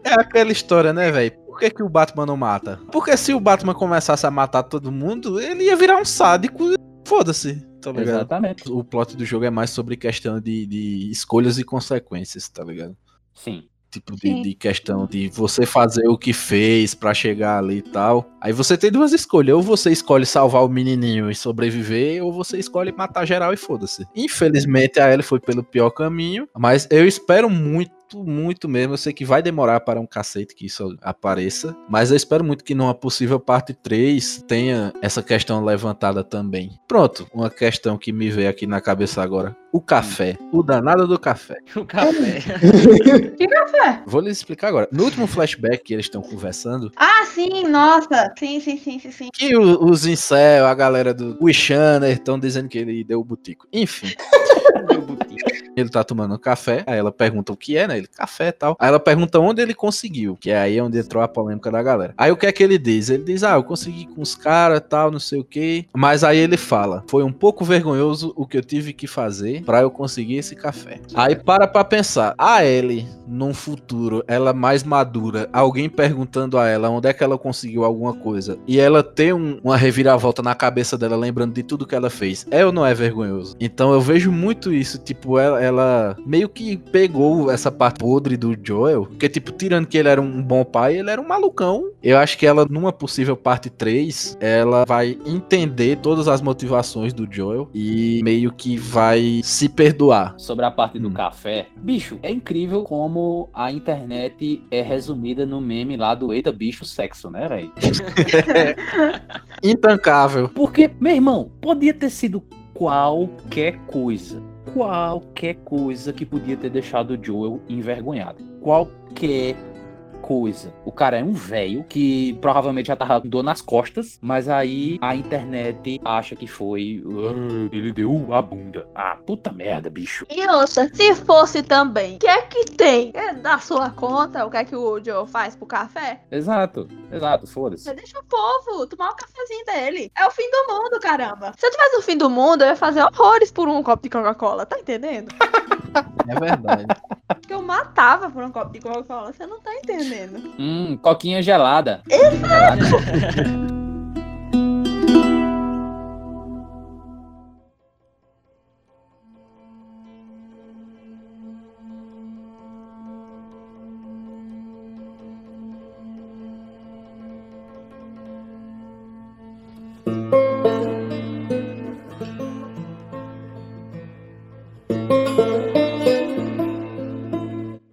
É aquela história, né, velho? Por que, que o Batman não mata? Porque se o Batman começasse a matar todo mundo, ele ia virar um sádico e foda-se, tá ligado? Exatamente. O plot do jogo é mais sobre questão de, de escolhas e consequências, tá ligado? Sim. Tipo, de, de questão de você fazer o que fez pra chegar ali e tal. Aí você tem duas escolhas. Ou você escolhe salvar o menininho e sobreviver, ou você escolhe matar geral e foda-se. Infelizmente, a Ellie foi pelo pior caminho. Mas eu espero muito muito, muito mesmo. Eu sei que vai demorar para um cacete que isso apareça, mas eu espero muito que numa possível parte 3 tenha essa questão levantada também. Pronto, uma questão que me veio aqui na cabeça agora. O café. O danado do café. O café. Que café? Vou lhes explicar agora. No último flashback que eles estão conversando, Ah, sim, nossa. Sim, sim, sim, sim, sim. que o- os incel, a galera do Wishaner estão dizendo que ele deu o butico. Enfim. Ele tá tomando café, aí ela pergunta o que é, né? Ele, café e tal. Aí ela pergunta onde ele conseguiu, que é aí onde entrou a polêmica da galera. Aí o que é que ele diz? Ele diz, ah, eu consegui com os caras tal, não sei o que. Mas aí ele fala, foi um pouco vergonhoso o que eu tive que fazer pra eu conseguir esse café. Aí para pra pensar, a Ellie, num futuro, ela mais madura, alguém perguntando a ela onde é que ela conseguiu alguma coisa, e ela ter um- uma reviravolta na cabeça dela, lembrando de tudo que ela fez, é ou não é vergonhoso? Então eu vejo muito isso, tipo, ela, ela meio que pegou essa parte podre do Joel, porque, tipo, tirando que ele era um bom pai, ele era um malucão. Eu acho que ela, numa possível parte 3, ela vai entender todas as motivações do Joel e meio que vai se perdoar. Sobre a parte do Hum. café, bicho, é incrível como a internet é resumida no meme lá do Eita Bicho Sexo, né, velho? Intancável. Porque, meu irmão, podia ter sido qualquer coisa. Qualquer coisa que podia ter deixado o Joel envergonhado. Qualquer coisa. O cara é um velho que provavelmente já tava com dor nas costas, mas aí a internet acha que foi. "Ah, ele deu a bunda. Ah, puta merda, bicho. E ouça, se fosse também, o que é que tem? É da sua conta o que é que o Joe faz pro café? Exato, exato, foda-se. Deixa o povo tomar o cafezinho dele. É o fim do mundo, caramba. Se eu tivesse o fim do mundo, eu ia fazer horrores por um copo de Coca-Cola, tá entendendo? É verdade. Que eu matava por um copo de Coca-Cola, você não tá entendendo. Hum, coquinha gelada.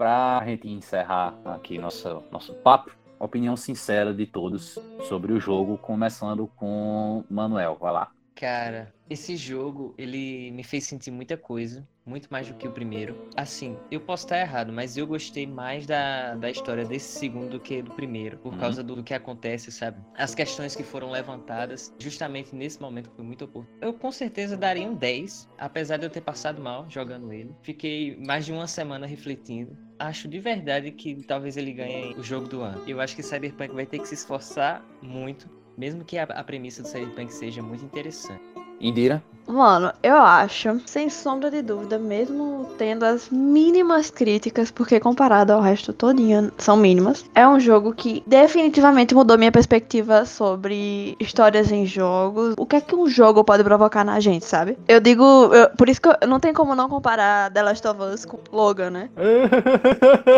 Pra gente encerrar aqui nosso, nosso papo, opinião sincera de todos sobre o jogo, começando com Manuel. Vai lá. Cara, esse jogo, ele me fez sentir muita coisa, muito mais do que o primeiro. Assim, eu posso estar errado, mas eu gostei mais da, da história desse segundo do que do primeiro, por Uhum. causa do, do que acontece, sabe? As questões que foram levantadas, justamente nesse momento foi muito oportuno. Eu com certeza daria um 10, apesar de eu ter passado mal jogando ele. Fiquei mais de uma semana refletindo. Acho de verdade que talvez ele ganhe o jogo do ano. Eu acho que Cyberpunk vai ter que se esforçar muito, mesmo que a, a premissa do Cyberpunk seja muito interessante. Indira. Mano, eu acho, sem sombra de dúvida, mesmo tendo as mínimas críticas, porque comparado ao resto todinho são mínimas, é um jogo que definitivamente mudou minha perspectiva sobre histórias em jogos. O que é que um jogo pode provocar na gente, sabe? Eu digo, eu- por isso que eu, não tem como não comparar The Last of Us com Logan, né?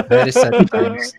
Very sad times.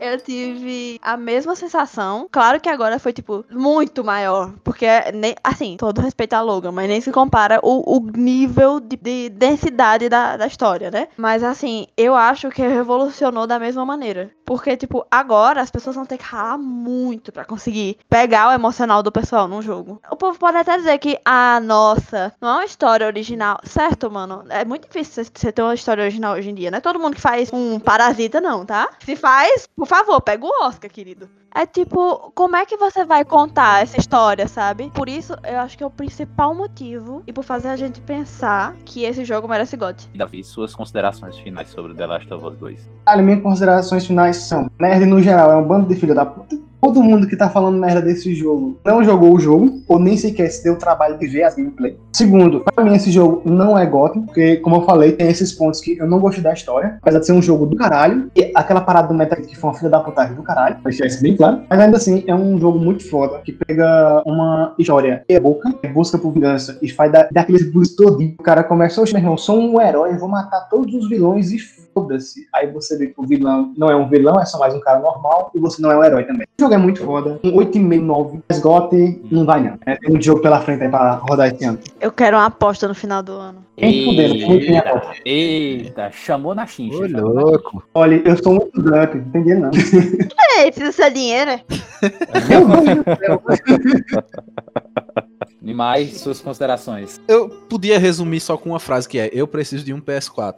eu tive a mesma sensação. Claro que agora foi, tipo, muito maior. Porque, nem, assim, todo respeito a Logan, mas nem se compara o, o nível de, de densidade da, da história, né? Mas, assim, eu acho que revolucionou da mesma maneira. Porque, tipo, agora as pessoas vão ter que ralar muito pra conseguir pegar o emocional do pessoal num jogo. O povo pode até dizer que, ah, nossa, não é uma história original. Certo, mano? É muito difícil você ter uma história original hoje em dia. Não é todo mundo que faz um parasita, não, tá? Se faz, por favor, pega o Oscar, querido. É tipo, como é que você vai contar essa história, sabe? Por isso, eu acho que é o principal motivo e por fazer a gente pensar que esse jogo merece GOT. Davi, suas considerações finais sobre The Last of Us 2. Ali, minhas considerações finais são: nerd no geral é um bando de filho da puta. Todo mundo que tá falando merda desse jogo não jogou o jogo, ou nem sequer se deu o trabalho de ver as gameplay. Segundo, pra mim esse jogo não é Gotham, porque, como eu falei, tem esses pontos que eu não gostei da história, apesar de ser um jogo do caralho, e aquela parada do Metacritic que foi uma filha da putagem do caralho, pra deixar isso bem claro. Mas ainda assim, é um jogo muito foda, que pega uma história e boca, busca por vingança, e faz da, daqueles blues todinho. O cara começa, oxe, meu irmão, sou um herói, vou matar todos os vilões e foda-se. Aí você vê que o vilão não é um vilão, é só mais um cara normal, e você não é um herói também. O jogo é muito foda, um 8,5, 9. Mas GOT não vai não. É, tem um jogo pela frente aí pra rodar esse ano. Eu quero uma aposta no final do ano. Não tem Eita, aposta. eita, chamou na chincha. Ô, louco. Olha, eu sou um estudante, não tem dinheiro não. Ei, precisa ser dinheiro. é? Meu Deus do céu. E mais suas considerações. Eu podia resumir só com uma frase que é: Eu preciso de um PS4.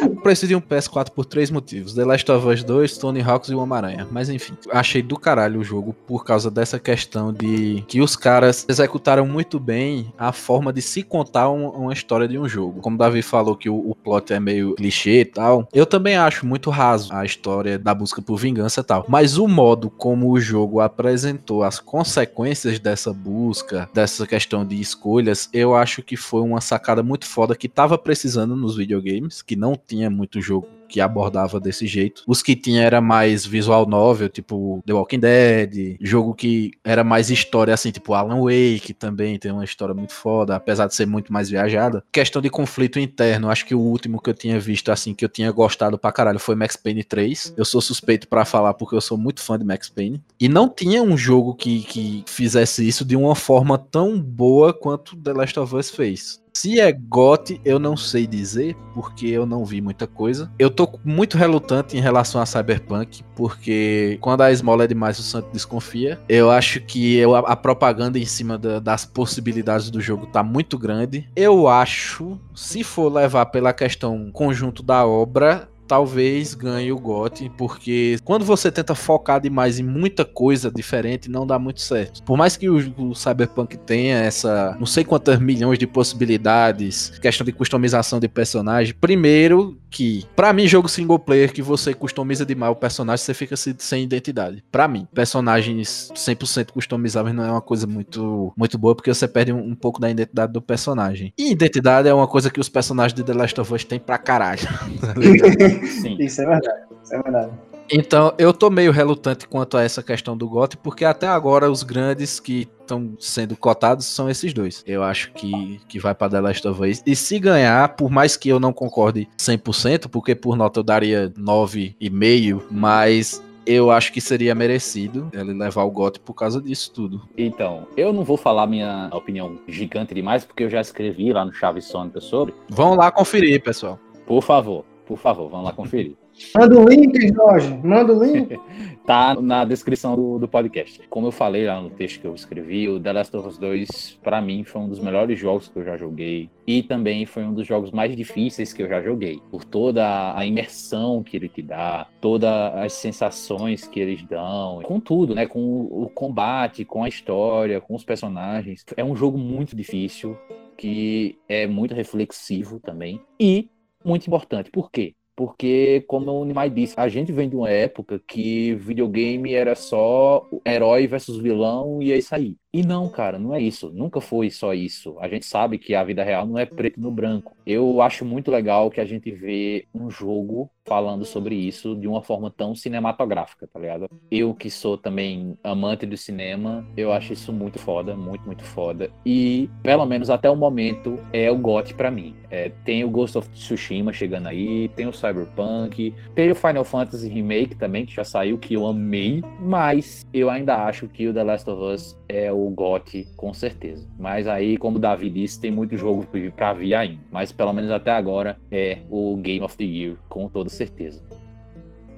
eu preciso de um PS4 por três motivos: The Last of Us 2, Tony Hawks e o Homem-Aranha. Mas enfim, achei do caralho o jogo por causa dessa questão de que os caras executaram muito bem a forma de se contar um- uma história de um jogo. Como o Davi falou que o, o plot é meio clichê e tal, eu também acho muito raso a história da busca por vingança e tal. Mas o modo como o jogo apresentou as consequências dessa busca, dessa questão de escolhas, eu acho que foi uma sacada muito foda que tava precisando nos videogames, que não tinha muito jogo que abordava desse jeito. Os que tinha era mais visual novel, tipo The Walking Dead, jogo que era mais história assim, tipo Alan Wake também tem uma história muito foda, apesar de ser muito mais viajada. Questão de conflito interno, acho que o último que eu tinha visto assim que eu tinha gostado pra caralho foi Max Payne 3. Eu sou suspeito pra falar porque eu sou muito fã de Max Payne. E não tinha um jogo que, que fizesse isso de uma forma tão boa quanto The Last of Us fez. Se é GOT, eu não sei dizer, porque eu não vi muita coisa. Eu tô muito relutante em relação a Cyberpunk, porque quando a esmola é demais, o santo desconfia. Eu acho que eu- a, propaganda em cima da- das possibilidades do jogo tá muito grande. Eu acho, se for levar pela questão conjunto da obra, talvez ganhe o GOT, porque quando você tenta focar demais em muita coisa diferente, não dá muito certo. Por mais que o, o Cyberpunk tenha essa, não sei quantas milhões de possibilidades, questão de customização de personagem, primeiro que, pra mim, jogo single player que você customiza demais o personagem, você fica se- sem identidade. Pra mim, personagens 100% customizáveis não é uma coisa muito, muito boa, porque você perde um, um pouco da identidade do personagem. E identidade é uma coisa que os personagens de The Last of Us têm pra caralho. Isso é verdade, isso é verdade. Então, eu tô meio relutante quanto a essa questão do GOT, porque até agora os grandes que estão sendo cotados são esses dois. Eu acho que, que vai pra The Last of Us. E se ganhar, por mais que eu não concorde 100%, porque por nota eu daria 9,5, mas eu acho que seria merecido ele levar o GOT por causa disso tudo. Então, eu não vou falar minha opinião gigante demais, porque eu já escrevi lá no Chave Sônica sobre. Vão lá conferir, pessoal. Por favor, por favor, vamos lá conferir. Manda o link, Jorge. Manda o link. Tá na descrição do, do podcast. Como eu falei lá no texto que eu escrevi, o The Last of Us 2, pra mim, foi um dos melhores jogos que eu já joguei. E também foi um dos jogos mais difíceis que eu já joguei. Por toda a imersão que ele te dá, todas as sensações que eles dão, com tudo, né? Com o combate, com a história, com os personagens. É um jogo muito difícil, que é muito reflexivo também. E muito importante. Por quê? Porque, como o Nimai disse, a gente vem de uma época que videogame era só herói versus vilão e é isso aí. E não, cara, não é isso. Nunca foi só isso. A gente sabe que a vida real não é preto no branco. Eu acho muito legal que a gente vê um jogo falando sobre isso de uma forma tão cinematográfica, tá ligado? Eu que sou também amante do cinema, eu acho isso muito foda, muito, muito foda. E, pelo menos até o momento, é o GOT pra mim. É, tem o Ghost of Tsushima chegando aí, tem o Cyberpunk, tem o Final Fantasy Remake também, que já saiu, que eu amei, mas eu ainda acho que o The Last of Us é o GOT, com certeza. Mas aí, como o Davi disse, tem muito jogo pra vir ainda. Mas pelo menos até agora é o Game of the Year, com toda certeza.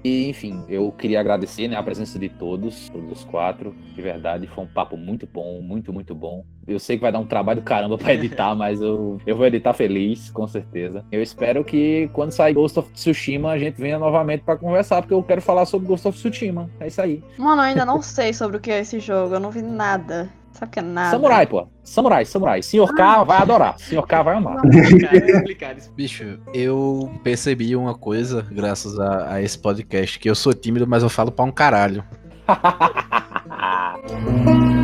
E, enfim, eu queria agradecer né, a presença de todos, todos os quatro. De verdade, foi um papo muito bom, muito, muito bom. Eu sei que vai dar um trabalho do caramba pra editar, mas eu, eu vou editar feliz, com certeza. Eu espero que quando sair Ghost of Tsushima, a gente venha novamente pra conversar, porque eu quero falar sobre Ghost of Tsushima. É isso aí. Mano, eu ainda não sei sobre o que é esse jogo. Eu não vi nada. Sabe que é nada? Samurai, pô. Samurai, samurai. Senhor K vai adorar. Senhor K vai amar. Complicado. Bicho, eu percebi uma coisa, graças a, a esse podcast, que eu sou tímido, mas eu falo pra um caralho.